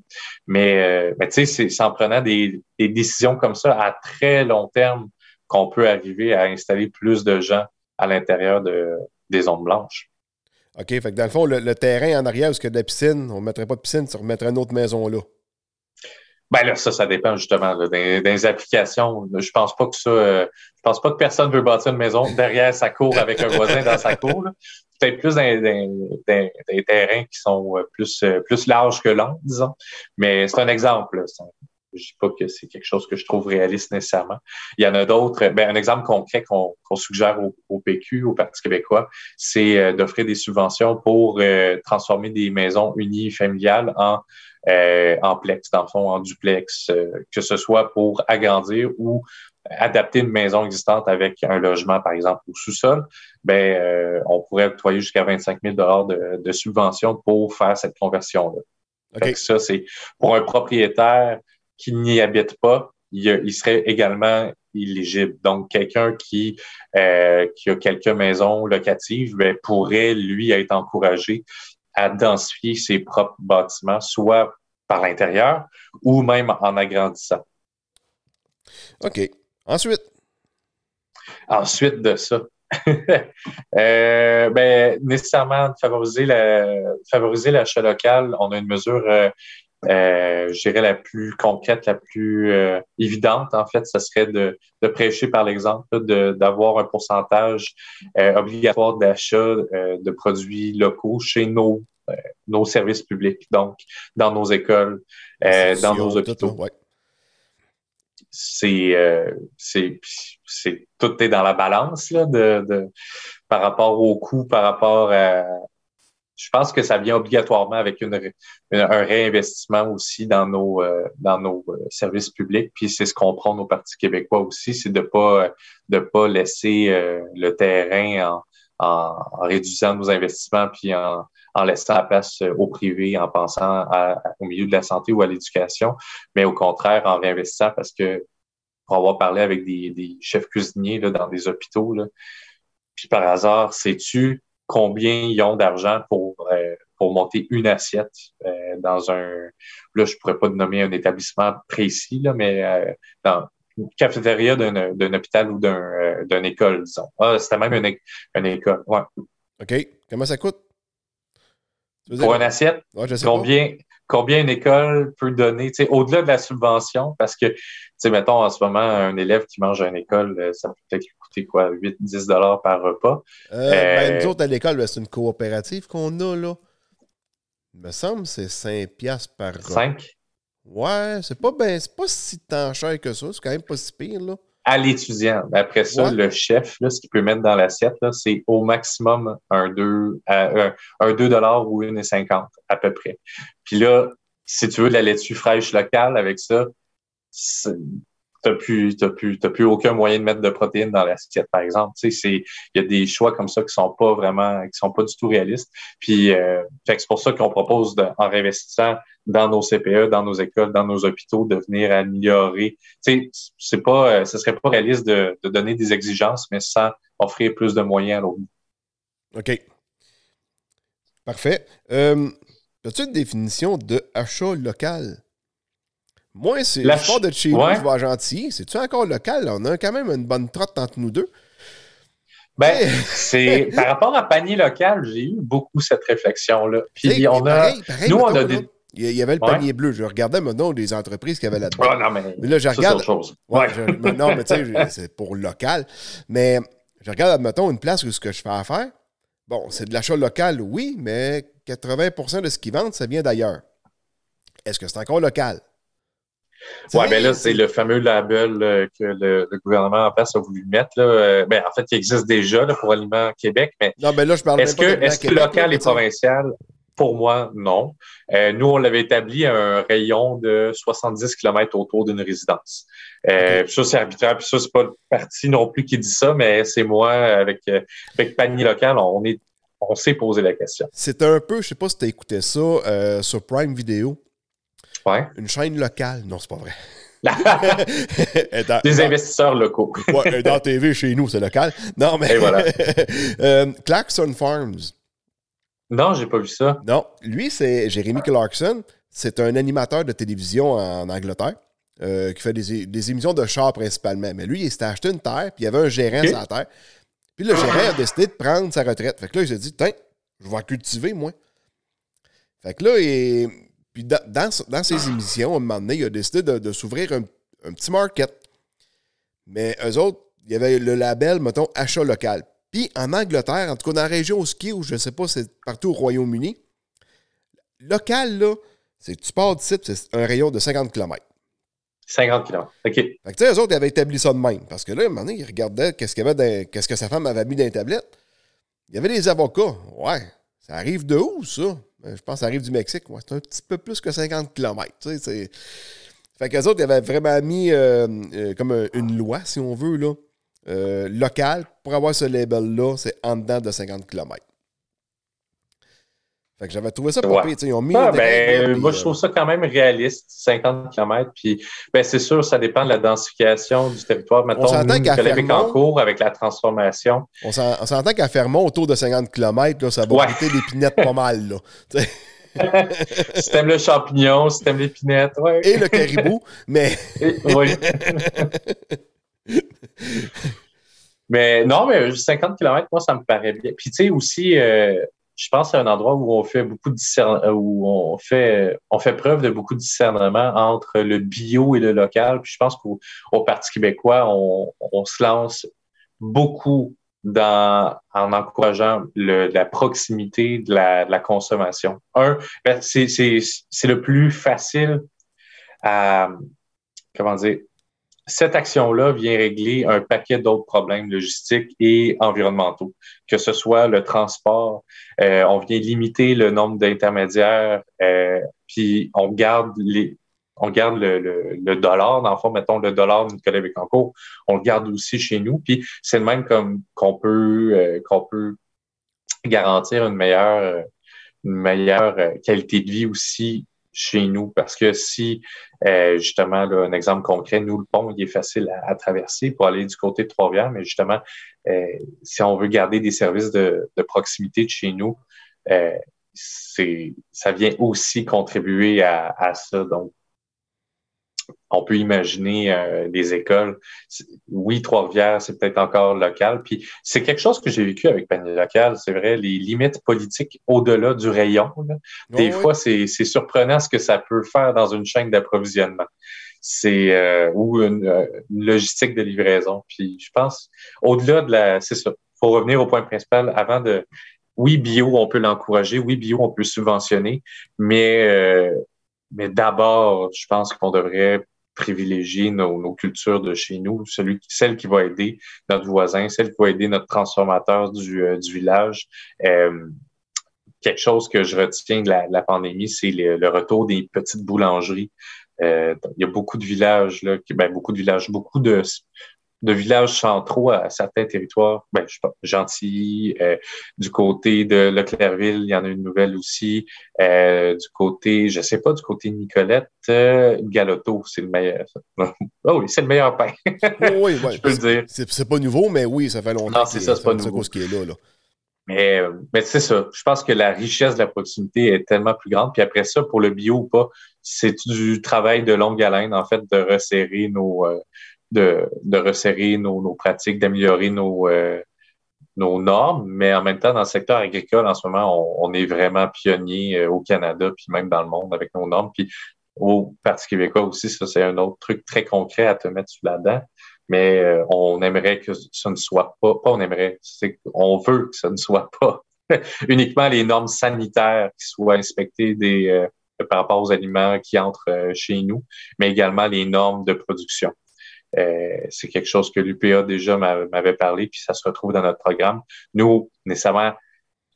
mais, euh, mais tu sais, c'est en prenant des, des, décisions comme ça à très long terme qu'on peut arriver à installer plus de gens à l'intérieur de, des zones blanches. OK, fait que dans le fond, le, terrain en arrière, y a de la piscine, on ne mettrait pas de piscine, on remettrait une autre maison là? Ben là, ça, ça dépend justement des, applications. Je pense pas que ça. je pense pas que personne veut bâtir une maison derrière sa cour avec un voisin dans sa cour. Là peut-être plus dans, des terrains qui sont euh, plus, euh, plus larges que longs, disons. Mais c'est un exemple. Je ne dis pas que c'est quelque chose que je trouve réaliste nécessairement. Il y en a d'autres. Ben, un exemple concret qu'on suggère au, PQ, au Parti québécois, c'est euh, d'offrir des subventions pour transformer des maisons unifamiliales en, en plex, dans le fond, en duplex, que ce soit pour agrandir ou adapter une maison existante avec un logement, par exemple, au sous-sol, ben, euh, on pourrait octroyer jusqu'à 25 000 de, de subventions pour faire cette conversion-là. Okay. Ça, c'est pour un propriétaire qui n'y habite pas, il, serait également éligible. Donc, quelqu'un qui, euh, qui a quelques maisons locatives ben, pourrait, lui, être encouragé à densifier ses propres bâtiments, soit par l'intérieur ou même en agrandissant. OK. Ensuite. Ensuite de ça. euh, ben, nécessairement, favoriser favoriser l'achat local, on a une mesure, euh, euh, je dirais, la plus concrète, la plus évidente, en fait, ce serait de, de prêcher par l'exemple, d'avoir un pourcentage obligatoire d'achat de produits locaux chez nos, nos services publics, donc dans nos écoles, dans nos hôpitaux c'est, c'est, c'est, tout est dans la balance là, de, de, par rapport au coût, par rapport à, je pense que ça vient obligatoirement avec une, un réinvestissement aussi dans nos euh, dans nos euh, services publics. Puis c'est ce qu'on prend nos partis québécois aussi, c'est de pas de pas laisser euh, le terrain en, en, réduisant nos investissements puis en, en laissant la place au privé, en pensant au milieu de la santé ou à l'éducation, mais au contraire en réinvestissant parce que pour avoir parlé avec des, des chefs cuisiniers là, dans des hôpitaux, là, puis par hasard, sais-tu combien ils ont d'argent pour, euh, pour monter une assiette euh, dans un, là, je pourrais pas nommer un établissement précis, là, mais euh, dans cafétéria d'un hôpital ou d'une école, disons. Ah, c'était même une, une école, ouais. OK. Comment ça coûte? Pour une assiette, combien, combien une école peut donner, au-delà de la subvention, parce que, tu sais, mettons, en ce moment, un élève qui mange à une école, ça peut peut-être coûter quoi, 8-10 dollars par repas. Euh, ben, nous autres, à l'école, ben, c'est une coopérative qu'on a, là. Il me semble que c'est 5 piastres par repas. 5? Ouais, c'est pas, ben, pas si tant cher que ça. C'est quand même pas si pire, là. À l'étudiant. Après ça, le chef, là, ce qu'il peut mettre dans l'assiette, c'est au maximum un 2, un, un 2 ou 1,50 à peu près. Puis là, si tu veux de la laitue fraîche locale avec ça, t'as plus, t'as plus, t'as plus aucun moyen de mettre de protéines dans l'assiette, par exemple. Tu sais, il y a des choix comme ça qui sont pas vraiment, qui sont pas du tout réalistes. Puis, euh, c'est pour ça qu'on propose, en réinvestissant dans nos CPE, dans nos écoles, dans nos hôpitaux, de venir améliorer. Tu sais, c'est pas, euh, ce serait pas réaliste de, de donner des exigences, mais sans offrir plus de moyens à l'autre. OK. Parfait. Euh, as-tu une définition de achat local? Moi, c'est le sport de chez nous, je vais gentil. C'est-tu encore local? On a quand même une bonne trotte entre nous deux. Ben, c'est par rapport à panier local, j'ai eu beaucoup cette réflexion-là. Puis on a. nous, on a des. Il y avait le panier bleu. Je regardais maintenant des entreprises qui avaient là-dedans. Non, mais, là, je regarde. chose. Ouais. non, mais tu sais, c'est pour local. Mais je regarde, admettons, une place où ce que je fais à faire. Bon, c'est de l'achat local, oui, mais 80% de ce qu'ils vendent, ça vient d'ailleurs. Est-ce que c'est encore local? Oui, ben là, c'est le fameux label euh, que le, gouvernement en place a voulu mettre. Là. Euh, ben, en fait, il existe déjà là, pour Aliments Québec, mais, non, mais là, je parle est-ce que, est-ce que local et provincial? Pour moi, non. Euh, nous, on l'avait établi à un rayon de 70 km autour d'une résidence. Euh, Ça, c'est arbitraire. Puis ça, c'est pas le parti non plus qui dit ça, mais c'est moi avec, avec Panier Local, on est on s'est posé la question. C'est un peu, je sais pas si tu as écouté ça sur Prime Video. Une chaîne locale. Non, c'est pas vrai. Des investisseurs locaux. ouais, dans TV chez nous, c'est local. Non, mais. Et voilà. euh, Clarkson Farms. Non, j'ai pas vu ça. Non, lui, c'est Jérémy Clarkson. C'est un animateur de télévision en Angleterre euh, qui fait des, émissions de char principalement. Mais lui, il s'était acheté une terre, puis il y avait un gérant sur la terre. Puis le gérant a décidé de prendre sa retraite. Fait que là, il s'est dit, tiens, je vais cultiver, moi. Fait que là, il, puis dans, dans, ses émissions, à un moment donné, il a décidé de, s'ouvrir un, petit market. Mais eux autres, il y avait le label, mettons, achat local. Puis en Angleterre, en tout cas dans la région où ski, ou je ne sais pas, c'est partout au Royaume-Uni, local, là, c'est que tu pars site, c'est un rayon de 50 km. 50 km, OK. Fait que, tu sais, eux autres, ils avaient établi ça de même. Parce que là, à un moment donné, ils regardaient qu'est-ce, qu'il y avait qu'est-ce que sa femme avait mis dans les tablettes. Il y avait des avocats. Ouais, ça arrive de où, ça? Euh, je pense que ça arrive du Mexique. c'est un petit peu plus que 50 km. Tu sais, fait qu'eux autres, avaient vraiment mis euh, euh, comme une loi, si on veut, là, locale. Pour avoir ce label-là, c'est en dedans de 50 km. Fait que j'avais trouvé ça pas pire. Ils ont mis ah, ben, moi, je trouve ça quand même réaliste, 50 km. Puis, ben, c'est sûr, ça dépend de la densification du territoire. Mettons, nous, qu'à en cours avec la transformation. On s'entend qu'à Fermont, autour de 50 km, là, ça va ouais. l'épinette pas mal. Là. si t'aimes le champignon, si t'aimes l'épinette, ouais. Et le caribou, mais... oui. mais non, mais 50 km, moi, ça me paraît bien. Puis, tu sais, aussi... Euh, je pense que c'est un endroit où on fait beaucoup de euh, où on fait on fait preuve de beaucoup de discernement entre le bio et le local. Puis je pense qu'au Parti québécois, on, se lance beaucoup dans en encourageant la proximité de la, consommation. Un, ben, c'est le plus facile à comment dire cette action-là vient régler un paquet d'autres problèmes logistiques et environnementaux, que ce soit le transport, euh, on vient limiter le nombre d'intermédiaires, euh, puis on garde les, on garde le, le, dollar, dans le fond, mettons le dollar de Nicolas Bécancourt, on le garde aussi chez nous, puis c'est le même comme qu'on peut euh, qu'on peut garantir une meilleure une meilleure qualité de vie aussi chez nous parce que si, euh, justement, là, un exemple concret, nous, le pont, il est facile à, traverser pour aller du côté de Trois-Rivières, mais justement, euh, si on veut garder des services de, de proximité de chez nous, euh, c'est, ça vient aussi contribuer à, à ça. Donc, on peut imaginer euh, des écoles. Oui, Trois-Rivières, c'est peut-être encore local. Puis c'est quelque chose que j'ai vécu avec Panier Local, c'est vrai, les limites politiques au-delà du rayon. Des fois, c'est surprenant ce que ça peut faire dans une chaîne d'approvisionnement. C'est euh, ou euh, une, logistique de livraison. Puis je pense, au-delà de la. C'est ça. faut revenir au point principal avant de. Oui, bio, on peut l'encourager. Oui, bio, on peut subventionner. Mais mais d'abord, je pense qu'on devrait privilégier nos, cultures de chez nous, celui, celle qui va aider notre voisin, celle qui va aider notre transformateur du, euh, du village. Euh, quelque chose que je retiens de la, pandémie, c'est le, retour des petites boulangeries. Euh, il y a beaucoup de villages, là, ben, beaucoup de villages, beaucoup de de villages centraux à, certains territoires. Ben, je sais pas, Gentilly, euh, du côté de Leclerville, il y en a une nouvelle aussi. Euh, du côté, je sais pas, du côté de Nicolette, euh, Galoto, c'est le meilleur. oh oui, c'est le meilleur pain. oui, oui, je peux le dire. C'est pas nouveau, mais oui, ça fait longtemps. Non, c'est ça, c'est pas nouveau. Ce qui est là, là. Mais, mais c'est ça. Je pense que la richesse de la proximité est tellement plus grande. Puis après ça, pour le bio ou pas, c'est du travail de longue haleine, en fait, de resserrer nos, de, de resserrer nos, nos pratiques, d'améliorer nos, euh, nos normes, mais en même temps, dans le secteur agricole, en ce moment, on, on est vraiment pionnier euh, au Canada, puis même dans le monde avec nos normes. Puis au Parti québécois aussi, ça, c'est un autre truc très concret à te mettre sous la dent. Mais euh, on aimerait que ça ne soit pas, pas on aimerait, c'est qu'on veut que ça ne soit pas uniquement les normes sanitaires qui soient inspectées des, par rapport aux aliments qui entrent chez nous, mais également les normes de production. Euh, c'est quelque chose que l'UPA déjà m'avait parlé, puis ça se retrouve dans notre programme. Nous, nécessairement,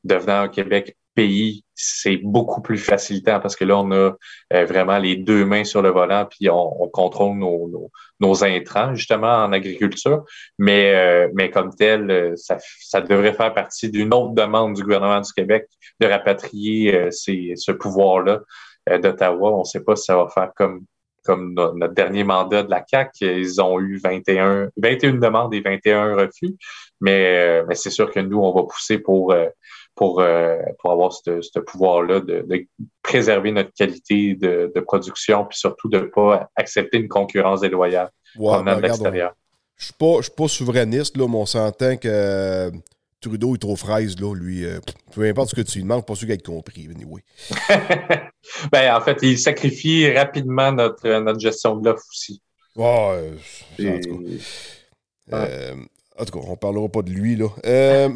devenant un Québec pays, c'est beaucoup plus facilitant parce que là, on a euh, vraiment les deux mains sur le volant, puis on, contrôle nos, intrants, justement, en agriculture. Mais, euh, mais comme tel, ça, devrait faire partie d'une autre demande du gouvernement du Québec de rapatrier ce pouvoir-là d'Ottawa. On ne sait pas si ça va faire comme comme notre dernier mandat de la CAC, ils ont eu 21, 21 demandes et 21 refus. Mais, euh, mais c'est sûr que nous, on va pousser pour, euh, pour, euh, pour avoir ce pouvoir-là de, préserver notre qualité de, production, puis surtout de ne pas accepter une concurrence déloyale ben, de l'extérieur. Je ne suis pas souverainiste, là, mais on s'entend que Trudeau est trop fraise, là, lui. Euh, peu importe ce que tu lui demandes, pas sûr qu'il ait compris, anyway. ben, en fait, il sacrifie rapidement notre, notre gestion de l'offre aussi. Ouais, en, tout cas. Euh, en tout cas, on parlera pas de lui, là. Euh,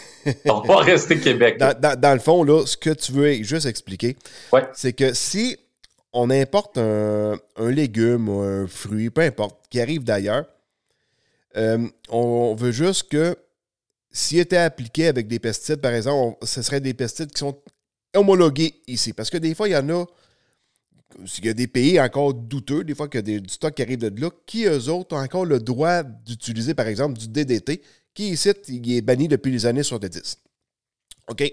on va rester Québec. Dans, le fond, là, ce que tu veux juste expliquer, c'est que si on importe un, un, légume ou un fruit, peu importe, qui arrive d'ailleurs, on veut juste que s'il était appliqué avec des pesticides, par exemple, ce serait des pesticides qui sont homologués ici. Parce que des fois, il y en a. Il y a des pays encore douteux, des fois, qu'il y a du stock qui arrive de là, qui, eux autres, ont encore le droit d'utiliser, par exemple, du DDT, qui ici, il est banni depuis les années 70. OK?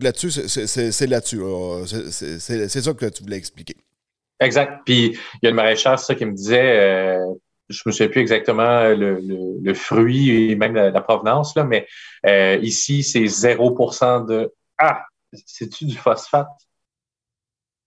Là-dessus, c'est là-dessus. C'est ça que tu voulais expliquer. Exact. Puis, il y a le maraîchère, ça, qui me disait, euh, je me souviens plus exactement le, le, fruit et même la, provenance, là, mais euh, ici, c'est 0% de. Ah, c'est-tu du phosphate?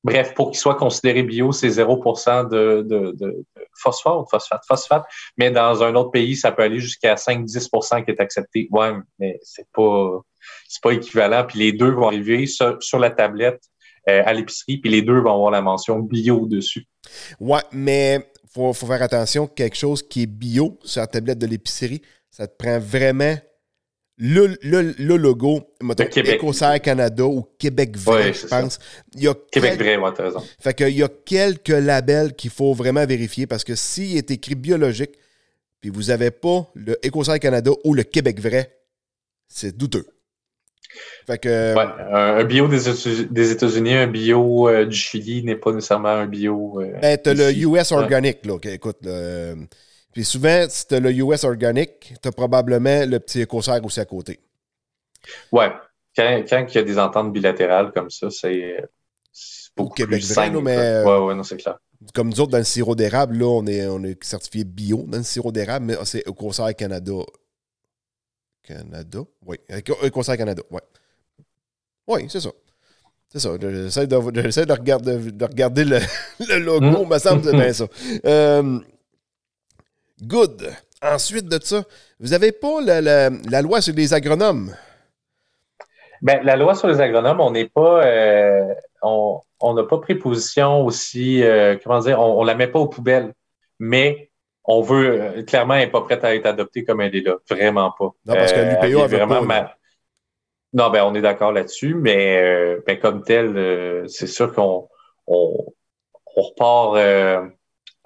Bref, pour qu'il soit considéré bio, c'est 0% de, de, de, phosphore, de phosphate, phosphate. Mais dans un autre pays, ça peut aller jusqu'à 5-10% qui est accepté. Ouais, mais c'est pas, c'est pas équivalent. Puis les deux vont arriver sur, sur la tablette euh, à l'épicerie, puis les deux vont avoir la mention bio dessus. Ouais, mais faut, faut faire attention, quelque chose qui est bio sur la tablette de l'épicerie, ça te prend vraiment le, le, le logo, mettons, Écossaire Canada ou Québec Vrai, je pense. Il y a Québec Vrai, ouais, t'as raison. Fait qu'il y a quelques labels qu'il faut vraiment vérifier parce que s'il est écrit biologique, puis vous n'avez pas le Écossaire Canada ou le Québec Vrai, c'est douteux. Fait que, ouais, un bio des États-Unis, un bio euh, du Chili n'est pas nécessairement un bio. Euh, ben, t'as le US Organic, là. écoute, puis souvent, si tu as le US Organic, tu as probablement le petit écossaire aussi à côté. Ouais. Quand, quand il y a des ententes bilatérales comme ça, c'est beaucoup Québec plus simple. mais, ouais, ouais, non, c'est clair. Comme nous autres, dans le sirop d'érable, là, on est, on est certifié bio dans le sirop d'érable, mais c'est Écossaire Canada. Canada? Oui. Écossaire Canada, oui. Oui, c'est ça. C'est ça. J'essaie de, de, regarder, de regarder le, le logo, hmm. me semble c'est bien ça. Euh, Good. Ensuite de ça, vous n'avez pas la, loi sur les agronomes? Bien, la loi sur les agronomes, on n'est pas. Euh, on n'a pas pris position aussi. Euh, comment dire? On ne la met pas aux poubelles. Mais on veut. Euh, clairement, elle n'est pas prête à être adoptée comme elle est là. Vraiment pas. Non, parce que l'UPA avait vraiment. Non, ben, on est d'accord là-dessus, mais ben, comme tel, c'est sûr qu'on on, on repart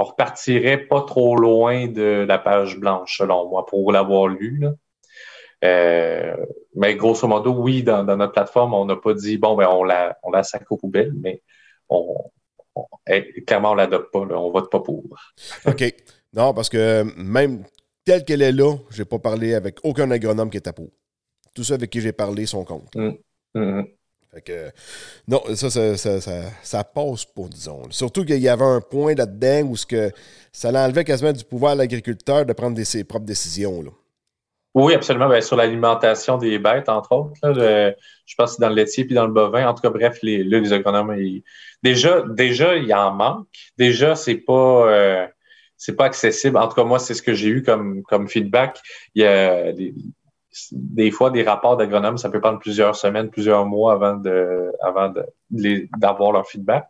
on repartirait pas trop loin de la page blanche, selon moi, pour l'avoir lu. Euh, mais grosso modo, oui, dans, notre plateforme, on n'a pas dit bon, ben on la, on la sac aux poubelles, mais on, eh, clairement, on l'adopte pas, on vote pas pour. OK. Non, parce que même telle qu'elle est là, j'ai pas parlé avec aucun agronome qui est à pour. Tous ceux avec qui j'ai parlé sont contre. Mmh. Mmh. Fait que, non, ça, ça, ça, ça, passe pas, disons. Surtout qu'il y avait un point là-dedans où ce que, ça l'enlevait quasiment du pouvoir à l'agriculteur de prendre ses propres décisions. Là. Oui, absolument. Ben, sur l'alimentation des bêtes, entre autres. je pense que c'est dans le laitier puis dans le bovin. En tout cas, bref, les, les agronomes, déjà, déjà, il en manque. Déjà, c'est pas. Euh, c'est pas accessible. En tout cas, moi, c'est ce que j'ai eu comme, comme feedback. Il y a des fois, des rapports d'agronomes, ça peut prendre plusieurs semaines, plusieurs mois avant de, avant d'avoir leur feedback.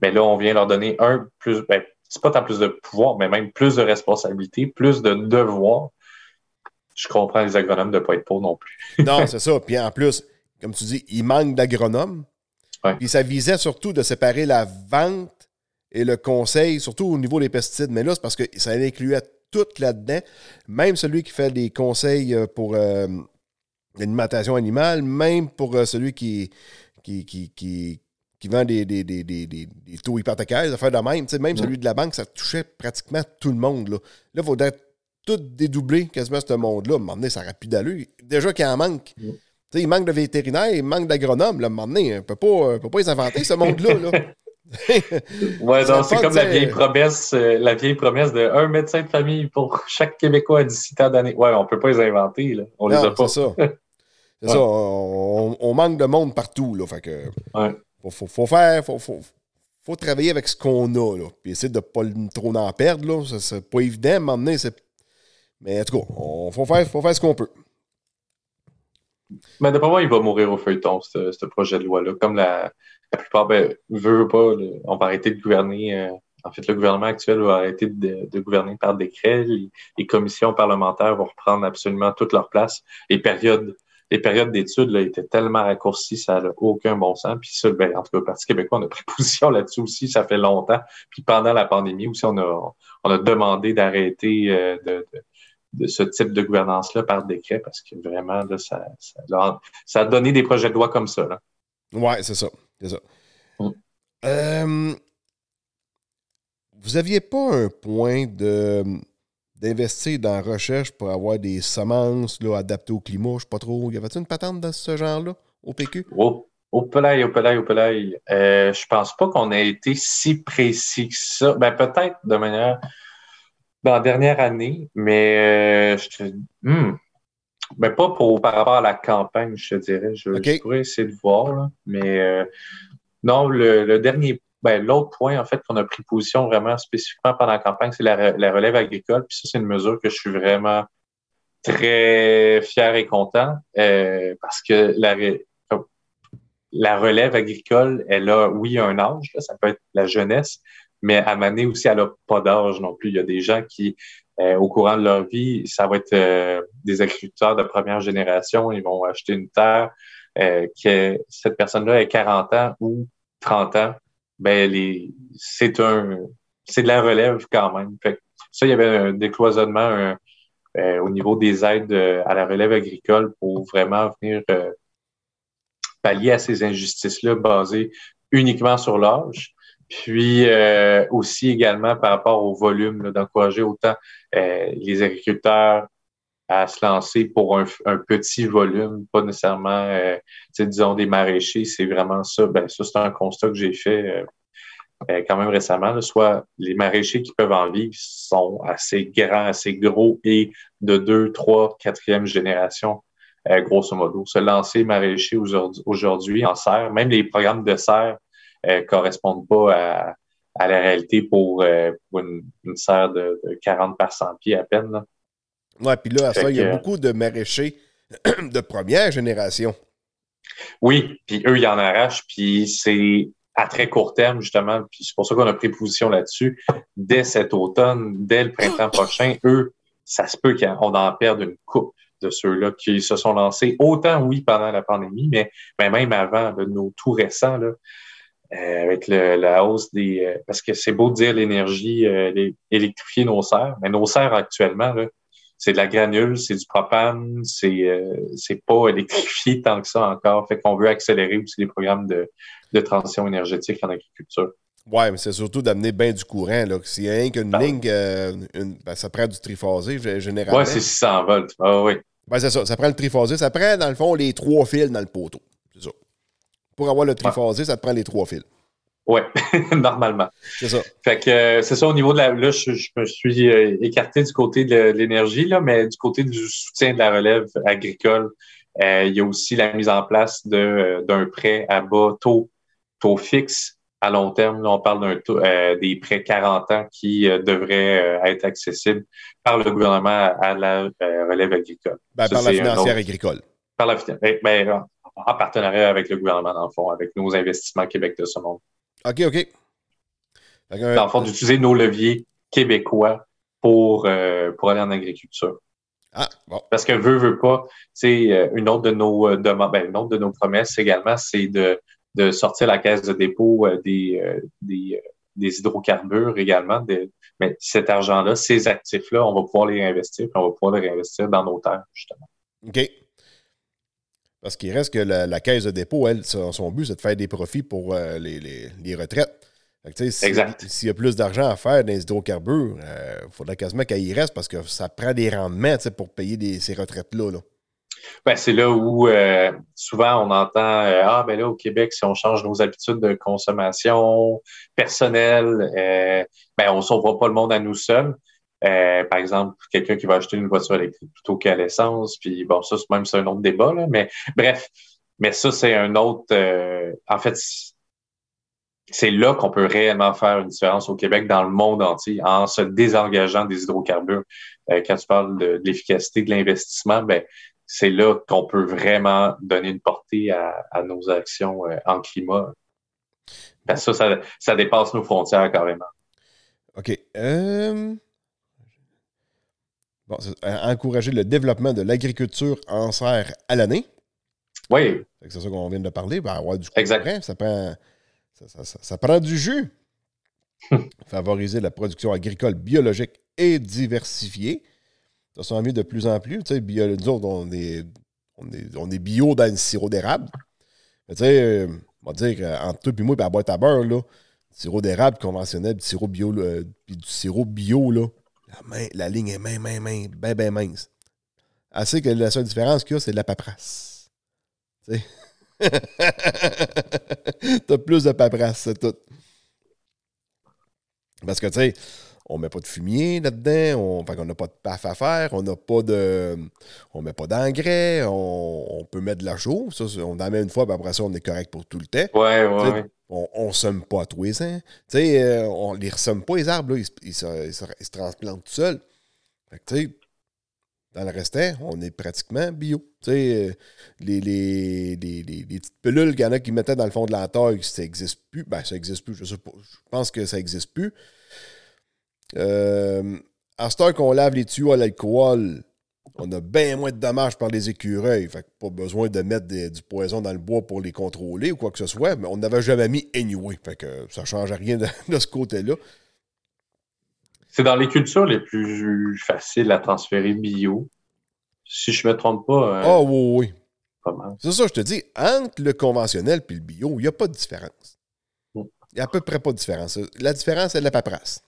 Mais là, on vient leur donner un plus, ben, c'est pas tant plus de pouvoir, mais même plus de responsabilité, plus de devoirs. Je comprends les agronomes de ne pas être pour non plus. non, c'est ça. Puis en plus, comme tu dis, il manque d'agronomes. Puis ça visait surtout de séparer la vente et le conseil, surtout au niveau des pesticides. Mais là, c'est parce que ça incluait tout là-dedans. Même celui qui fait des conseils euh, pour euh, l'alimentation animale, même pour euh, celui qui, qui, qui, vend des, des, des, des, taux hypothécaires, des affaires de même. même celui de la banque, ça touchait pratiquement tout le monde. Là, il faudrait tout dédoubler quasiment ce monde-là. À un moment donné, ça n'aurait plus d'allure. Déjà qu'il en manque. il manque de vétérinaires, il manque d'agronomes. À un moment donné, on ne peut pas, peut pas les inventer, ce monde-là. Là. ouais, donc c'est comme la vieille promesse, euh, la vieille promesse de un médecin de famille pour chaque Québécois d'ici tant d'années. Ouais, on peut pas les inventer, là. On les a pas. C'est ça. C'est ça. On, manque de monde partout, là. Fait que. Faut, faut, faire. Faut, faut, travailler avec ce qu'on a, là. Puis essayer de pas trop en perdre, là. C'est pas évident, c'est. Mais en tout cas, il faut faire, faut faire ce qu'on peut. Mais d'après moi, il va mourir au feuilleton, ce projet de loi-là. Comme la, la plupart, ben, veut, pas, on va arrêter de gouverner. Euh, en fait, le gouvernement actuel va arrêter de, gouverner par décret. Les, commissions parlementaires vont reprendre absolument toute leur place. Les périodes, les périodes d'études étaient tellement raccourcies, ça n'a aucun bon sens. Puis ça, ben, en tout cas, le Parti québécois, on a pris position là-dessus aussi, ça fait longtemps. Puis pendant la pandémie aussi, on a, on a demandé d'arrêter euh, de, de, ce type de gouvernance-là par décret parce que vraiment, là, ça, ça, a donné des projets de loi comme ça. Oui, c'est ça. C'est ça. Euh, vous aviez pas un point de d'investir dans la recherche pour avoir des semences là, adaptées au climat, je sais pas trop. Y avait-il une patente dans ce genre-là, au PQ? Oh, au pelay, au pelay, au pelay. Euh, je pense pas qu'on ait été si précis que ça. Ben, peut-être de manière dans la dernière année, mais euh, je te... Hmm, mais pas pour, par rapport à la campagne, je te dirais. Je, pourrais essayer de voir. Mais euh, non, le, dernier, ben, l'autre point, en fait, qu'on a pris position vraiment spécifiquement pendant la campagne, c'est la, relève agricole. Puis ça, c'est une mesure que je suis vraiment très fier et content euh, parce que la, la relève agricole, elle a, oui, un âge, ça peut être la jeunesse, mais à Mané aussi, elle n'a pas d'âge non plus. Il y a des gens qui, euh, au courant de leur vie, ça va être euh, des agriculteurs de première génération. Ils vont acheter une terre euh, que cette personne-là ait 40 ans ou 30 ans. Ben, c'est un, c'est de la relève quand même. Fait ça, il y avait un décloisonnement au niveau des aides à la relève agricole pour vraiment venir pallier à ces injustices-là basées uniquement sur l'âge. Puis euh, aussi également par rapport au volume, d'encourager autant euh, les agriculteurs à se lancer pour un, petit volume, pas nécessairement, euh, disons, des maraîchers. C'est vraiment ça. Ben, ça, c'est un constat que j'ai fait quand même récemment. Soit les maraîchers qui peuvent en vivre sont assez grands, assez gros et de deux, trois, quatrième génération, grosso modo. Se lancer maraîcher aujourd'hui en serre, même les programmes de serre euh, correspondent pas à, à, la réalité pour, euh, une, serre de, 40 par 100 pieds à peine. Là. Ouais, puis là, à ça, il y a beaucoup de maraîchers de première génération. Oui, puis eux, ils en arrachent, puis c'est à très court terme, justement, puis c'est pour ça qu'on a pris position là-dessus. Dès cet automne, dès le printemps prochain, eux, ça se peut qu'on en perde une coupe de ceux-là qui se sont lancés, autant, oui, pendant la pandémie, mais, même avant, de nos tout récents, là, euh, avec la hausse des... Euh, parce que c'est beau de dire l'énergie, euh, électrifier nos serres, mais nos serres actuellement, c'est de la granule, c'est du propane, c'est c'est pas électrifié tant que ça encore. Fait qu'on veut accélérer aussi les programmes de, de transition énergétique en agriculture. Oui, mais c'est surtout d'amener bien du courant. Là. S'il y a rien qu'une ben ligne, une, ben, ça prend du triphasé généralement. Oui, c'est 600 volts. Ah, oui. Ben, c'est ça. Ça prend le triphasé. Ça prend, dans le fond, les trois fils dans le poteau. Pour avoir le triphasé, ça te prend les trois fils. Oui, normalement. C'est ça. Fait que euh, c'est ça au niveau de la. Là, je, me suis euh, écarté du côté de, l'énergie, là, mais du côté du soutien de la relève agricole, euh, il y a aussi la mise en place d'un prêt à bas taux, taux fixe à long terme. Là, on parle d'un taux, des prêts 40 ans qui devraient être accessibles par le gouvernement à, la relève agricole. Ben, par la financière agricole. Par la ben, ben en partenariat avec le gouvernement, dans le fond, avec nos investissements Québec de ce monde. OK, OK. Dans le fond, d'utiliser nos leviers québécois pour, euh, pour aller en agriculture. Ah, bon. Parce que veut, veut pas, c'est euh, une autre de nos euh, demandes, ben, une autre de nos promesses également, c'est de, de sortir la caisse de dépôt des, des, des hydrocarbures également. mais cet argent-là, ces actifs-là, on va pouvoir les réinvestir, puis on va pouvoir les réinvestir dans nos terres, justement. OK. Parce qu'il reste que la, caisse de dépôt, elle, son, but, c'est de faire des profits pour euh, les, retraites. S'il y a plus d'argent à faire dans les hydrocarbures, il euh, faudrait quasiment qu'il y reste parce que ça prend des rendements pour payer ces retraites-là. Ben, c'est là où euh, souvent on entend Ah, ben là, au Québec, si on change nos habitudes de consommation personnelle, ben, on ne sauvera pas le monde à nous seuls. Euh, par exemple, quelqu'un qui va acheter une voiture électrique plutôt qu'à l'essence, puis bon, ça, c'est même c'est un autre débat, là, mais bref, mais ça, c'est un autre. Euh, en fait, c'est là qu'on peut réellement faire une différence au Québec, dans le monde entier, en se désengageant des hydrocarbures. Euh, quand tu parles de, l'efficacité de l'investissement, ben c'est là qu'on peut vraiment donner une portée à, nos actions en climat. Parce que ça, ça, dépasse nos frontières carrément. OK. Encourager le développement de l'agriculture en serre à l'année. Oui. C'est ça qu'on vient de parler. Ben, avoir du exact. ça prend, ça, prend du jus. Favoriser la production agricole biologique et diversifiée. Ça s'en vient de plus en plus. Tu sais, nous autres, on est, on est, bio dans le sirop d'érable. Tu sais, euh, on va dire, entre toi et moi, la boîte à beurre, là, sirop d'érable conventionnel, du sirop bio, puis du sirop bio, là, la, ligne est mince, mince, mince, bien, bien mince. Assez que la seule différence qu'il y a, c'est de la paperasse. Tu sais? T'as plus de paperasse, c'est tout. Parce que, tu sais, on met pas de fumier là-dedans, on, fait qu'on n'a pas de paf à faire, on n'a pas de. On met pas d'engrais, on, peut mettre de la chaux. Ça, on en met une fois, puis après ça, on est correct pour tout le temps. Ouais, ouais, on ne somme pas à tous les ans. Tu sais, euh, on les ressomme pas, les arbres, là, ils, se, transplantent tout seuls. Fait que, tu sais, Dans le restant, on est pratiquement bio. Tu sais, euh, les, les, petites pilules qu'il y en a qui mettaient dans le fond de la taille, ça n'existe plus. Ben, ça n'existe plus, je sais pas. Je pense que ça n'existe plus. Euh, à ce temps qu'on lave les tuyaux à l'alcool, on a bien moins de dommages par les écureuils. Fait que pas besoin de mettre du poison dans le bois pour les contrôler ou quoi que ce soit, mais on n'avait jamais mis anyway. Fait que ça ne change rien de, de ce côté-là. C'est dans les cultures les plus faciles à transférer bio. Si je ne me trompe pas. Ah oh, oui, oui. C'est ça, je te dis, entre le conventionnel et le bio, il n'y a pas de différence. Il n'y a à peu près pas de différence. La différence, c'est la paperasse.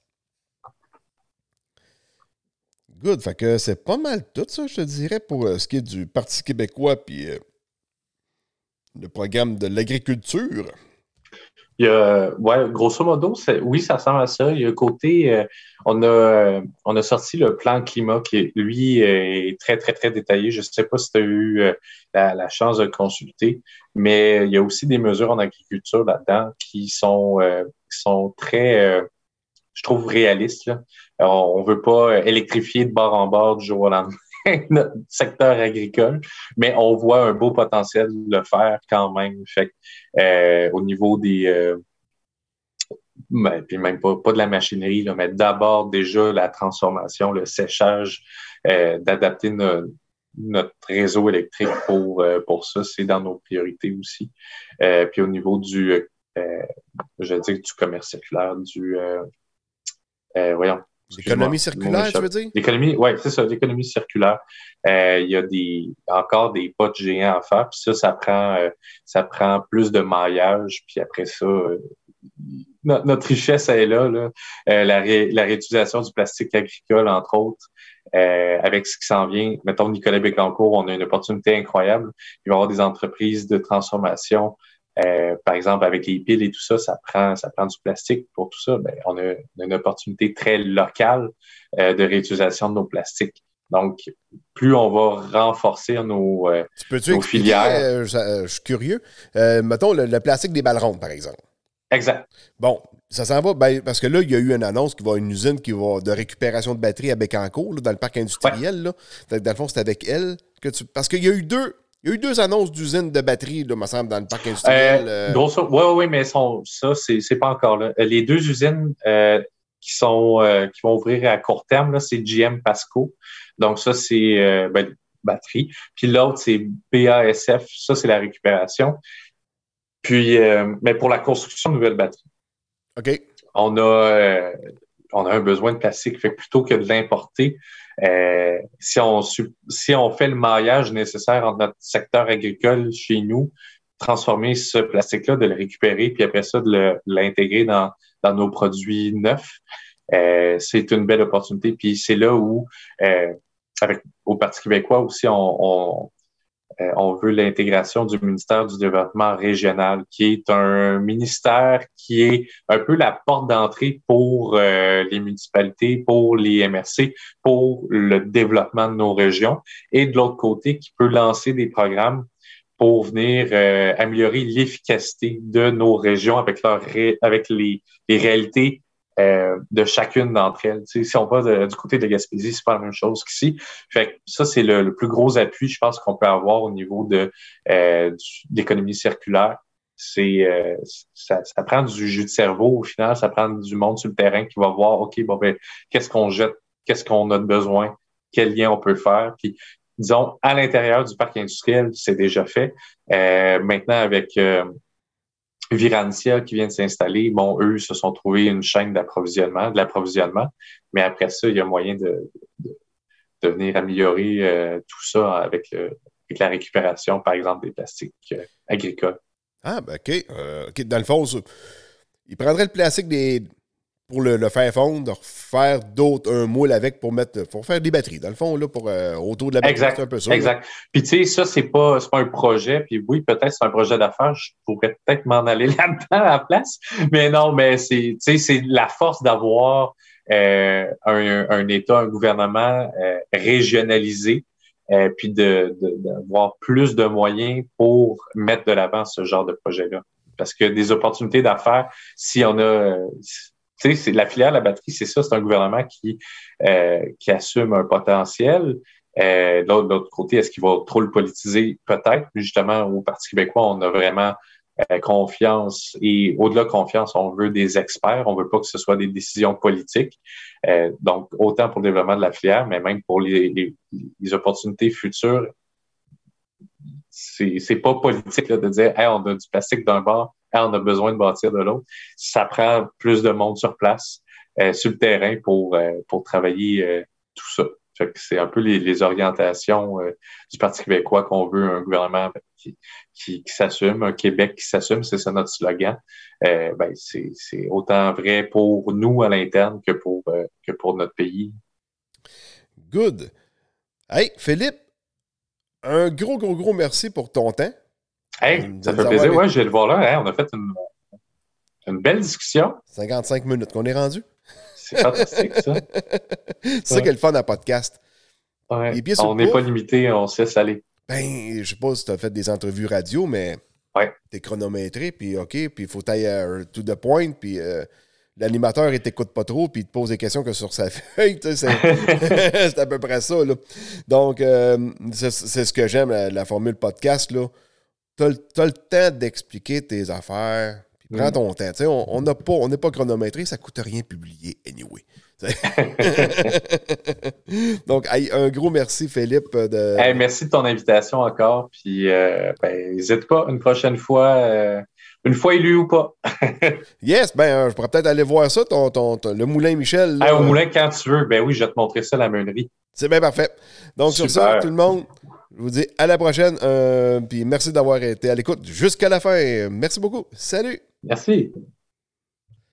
Good. Fait que c'est pas mal tout ça, je te dirais, pour euh, ce qui est du Parti québécois puis euh, le programme de l'agriculture. Il grosso modo, oui, ça ressemble à ça. Il y a côté, euh, on, a, on a sorti le plan climat qui, lui, est très, très, très détaillé. Je ne sais pas si tu as eu la, chance de le consulter, mais il y a aussi des mesures en agriculture là-dedans qui sont, qui sont très, je trouve, réalistes. on ne veut pas électrifier de bord en bord du jour au lendemain notre secteur agricole, mais on voit un beau potentiel de le faire quand même. Fait euh, au niveau des euh, ben, puis même pas, pas de la machinerie, là, mais d'abord déjà la transformation, le séchage, euh, d'adapter notre réseau électrique pour, euh, pour ça, c'est dans nos priorités aussi. Euh, puis au niveau du, je veux du commerce circulaire, du, voyons, L'économie circulaire, tu veux dire? L'économie, oui, c'est ça, l'économie circulaire. Euh, il y a des, encore des potes géants à faire, puis ça, ça prend, euh, ça prend plus de maillage, puis après ça, euh, notre, richesse est là, là. la, la, réutilisation du plastique agricole, entre autres. avec ce qui s'en vient, mettons Nicolas Bécancourt, on a une opportunité incroyable. Il va y avoir des entreprises de transformation euh, par exemple, avec les piles et tout ça, ça prend, ça prend du plastique. Pour tout ça, ben, on, a, une opportunité très locale euh, de réutilisation de nos plastiques. Donc, plus on va renforcer nos, euh, tu peux -tu filières. je, suis curieux. mettons le, plastique des balles rondes, par exemple. Exact. Bon, ça s'en va, ben, parce que là, il y a eu une annonce qui va une usine qui va de récupération de batteries à Bécancourt, dans le parc industriel. Là. Dans le fond, c'est avec elle que tu. Parce qu'il y a eu deux il y a eu deux annonces d'usines de batteries, là, me semble, dans le parc industriel. Euh, euh. Oui, oui, mais sont, ça, c'est pas encore là. Les deux usines euh, qui sont qui vont ouvrir à court terme, c'est GM Pasco. Donc, ça, c'est ben, batterie. Puis l'autre, c'est BASF. Ça, c'est la récupération. Puis, mais pour la construction de nouvelles batteries. OK. On a, on a un besoin de plastique. Fait plutôt que de l'importer, euh, si, on, si on fait le maillage nécessaire entre notre secteur agricole chez nous, transformer ce plastique-là, de le récupérer, puis après ça, de l'intégrer dans, dans nos produits neufs, euh, c'est une belle opportunité. Puis c'est là où, euh, avec au Parti québécois aussi, on, euh, on veut l'intégration du ministère du Développement régional, qui est un ministère qui est un peu la porte d'entrée pour euh, les municipalités, pour les MRC, pour le développement de nos régions, et de l'autre côté, qui peut lancer des programmes pour venir euh, améliorer l'efficacité de nos régions avec, leur avec les, les réalités euh, de chacune d'entre elles. si on va du côté de Gaspésie, c'est pas la même chose qu'ici. Fait ça, c'est le, plus gros appui, je pense, qu'on peut avoir au niveau de euh, l'économie circulaire. C'est euh, ça, prend du jus de cerveau au final, ça prend du monde sur le terrain qui va voir, OK, bon ben, qu'est-ce qu'on jette, qu'est-ce qu'on a de besoin, quel lien on peut faire? Puis disons, à l'intérieur du parc industriel, c'est déjà fait. maintenant, avec Virancia qui vient de s'installer, bon, eux se sont trouvés une chaîne d'approvisionnement, de l'approvisionnement, mais après ça, il y a moyen de, venir améliorer euh, tout ça avec, la récupération, par exemple, des plastiques euh, agricoles. Ah, ben OK. Euh, OK. Dans le fond, ils prendraient le plastique des, pour le, faire fondre, faire d'autres, un moule avec pour mettre, pour faire des batteries, dans le fond, là, pour euh, autour de la batterie, c'est un peu ça. Exact. Puis tu sais, ça, c'est pas, pas un projet, puis oui, peut-être c'est un projet d'affaires, je pourrais peut-être m'en aller là-dedans à la place, mais non, mais c'est, c'est la force d'avoir euh, un, État, un gouvernement euh, régionalisé, puis d'avoir de, plus de moyens pour mettre de l'avant ce genre de projet-là. Parce que des opportunités d'affaires, si on a la filière la batterie, c'est ça, c'est un gouvernement qui, euh, qui assume un potentiel. Euh, de l'autre côté, est-ce qu'il va trop le politiser? Peut-être. Justement, au Parti québécois, on a vraiment euh, confiance et au-delà de confiance, on veut des experts. On veut pas que ce soit des décisions politiques. Euh, donc, autant pour le développement de la filière, mais même pour les, les, les opportunités futures. C'est pas politique là, de dire hey, on a du plastique d'un bord, on a besoin de bâtir de l'autre. Ça prend plus de monde sur place, euh, sur le terrain pour, euh, pour travailler tout ça c'est un peu les, orientations euh, du Parti québécois qu'on veut un gouvernement qui, qui, s'assume, un Québec qui s'assume, c'est ça notre slogan. Euh, ben, c'est autant vrai pour nous à l'interne que pour, euh, que pour notre pays. Good. Hey, Philippe, un gros, gros, gros merci pour ton temps. Hey, ça fait plaisir. Ouais, je vais le voir là. on a fait une, une belle discussion. 55 minutes qu'on est rendu? C'est fantastique, ça. c'est ça qui est le fun à podcast. Ouais. On n'est pas limité, on se laisse aller. Ben, je sais pas si tu as fait des entrevues radio, mais ouais. tu es chronométré, puis OK, puis il faut tailler euh, to the point, puis euh, l'animateur, il t'écoute pas trop, puis il te pose des questions que sur sa feuille. c'est à peu près ça. Là. Donc, euh, c'est ce que j'aime, la, formule podcast. Tu as, as, le temps d'expliquer tes affaires, Prends ton temps. on n'est pas, on pas chronométré, ça ne coûte rien publier anyway. Donc, un gros merci, Philippe. De... merci de ton invitation encore. Puis, euh, ben, n'hésite pas une prochaine fois, euh, une fois élu ou pas. yes, ben, euh, je pourrais peut-être aller voir ça, ton, ton, le Moulin Michel. au Moulin, quand tu veux. Ben oui, je vais te montrer ça, la meunerie. C'est bien parfait. Donc, sur ça, tout le monde, je vous dis à la prochaine. puis merci d'avoir été à l'écoute jusqu'à la fin. Merci beaucoup. Salut. Merci.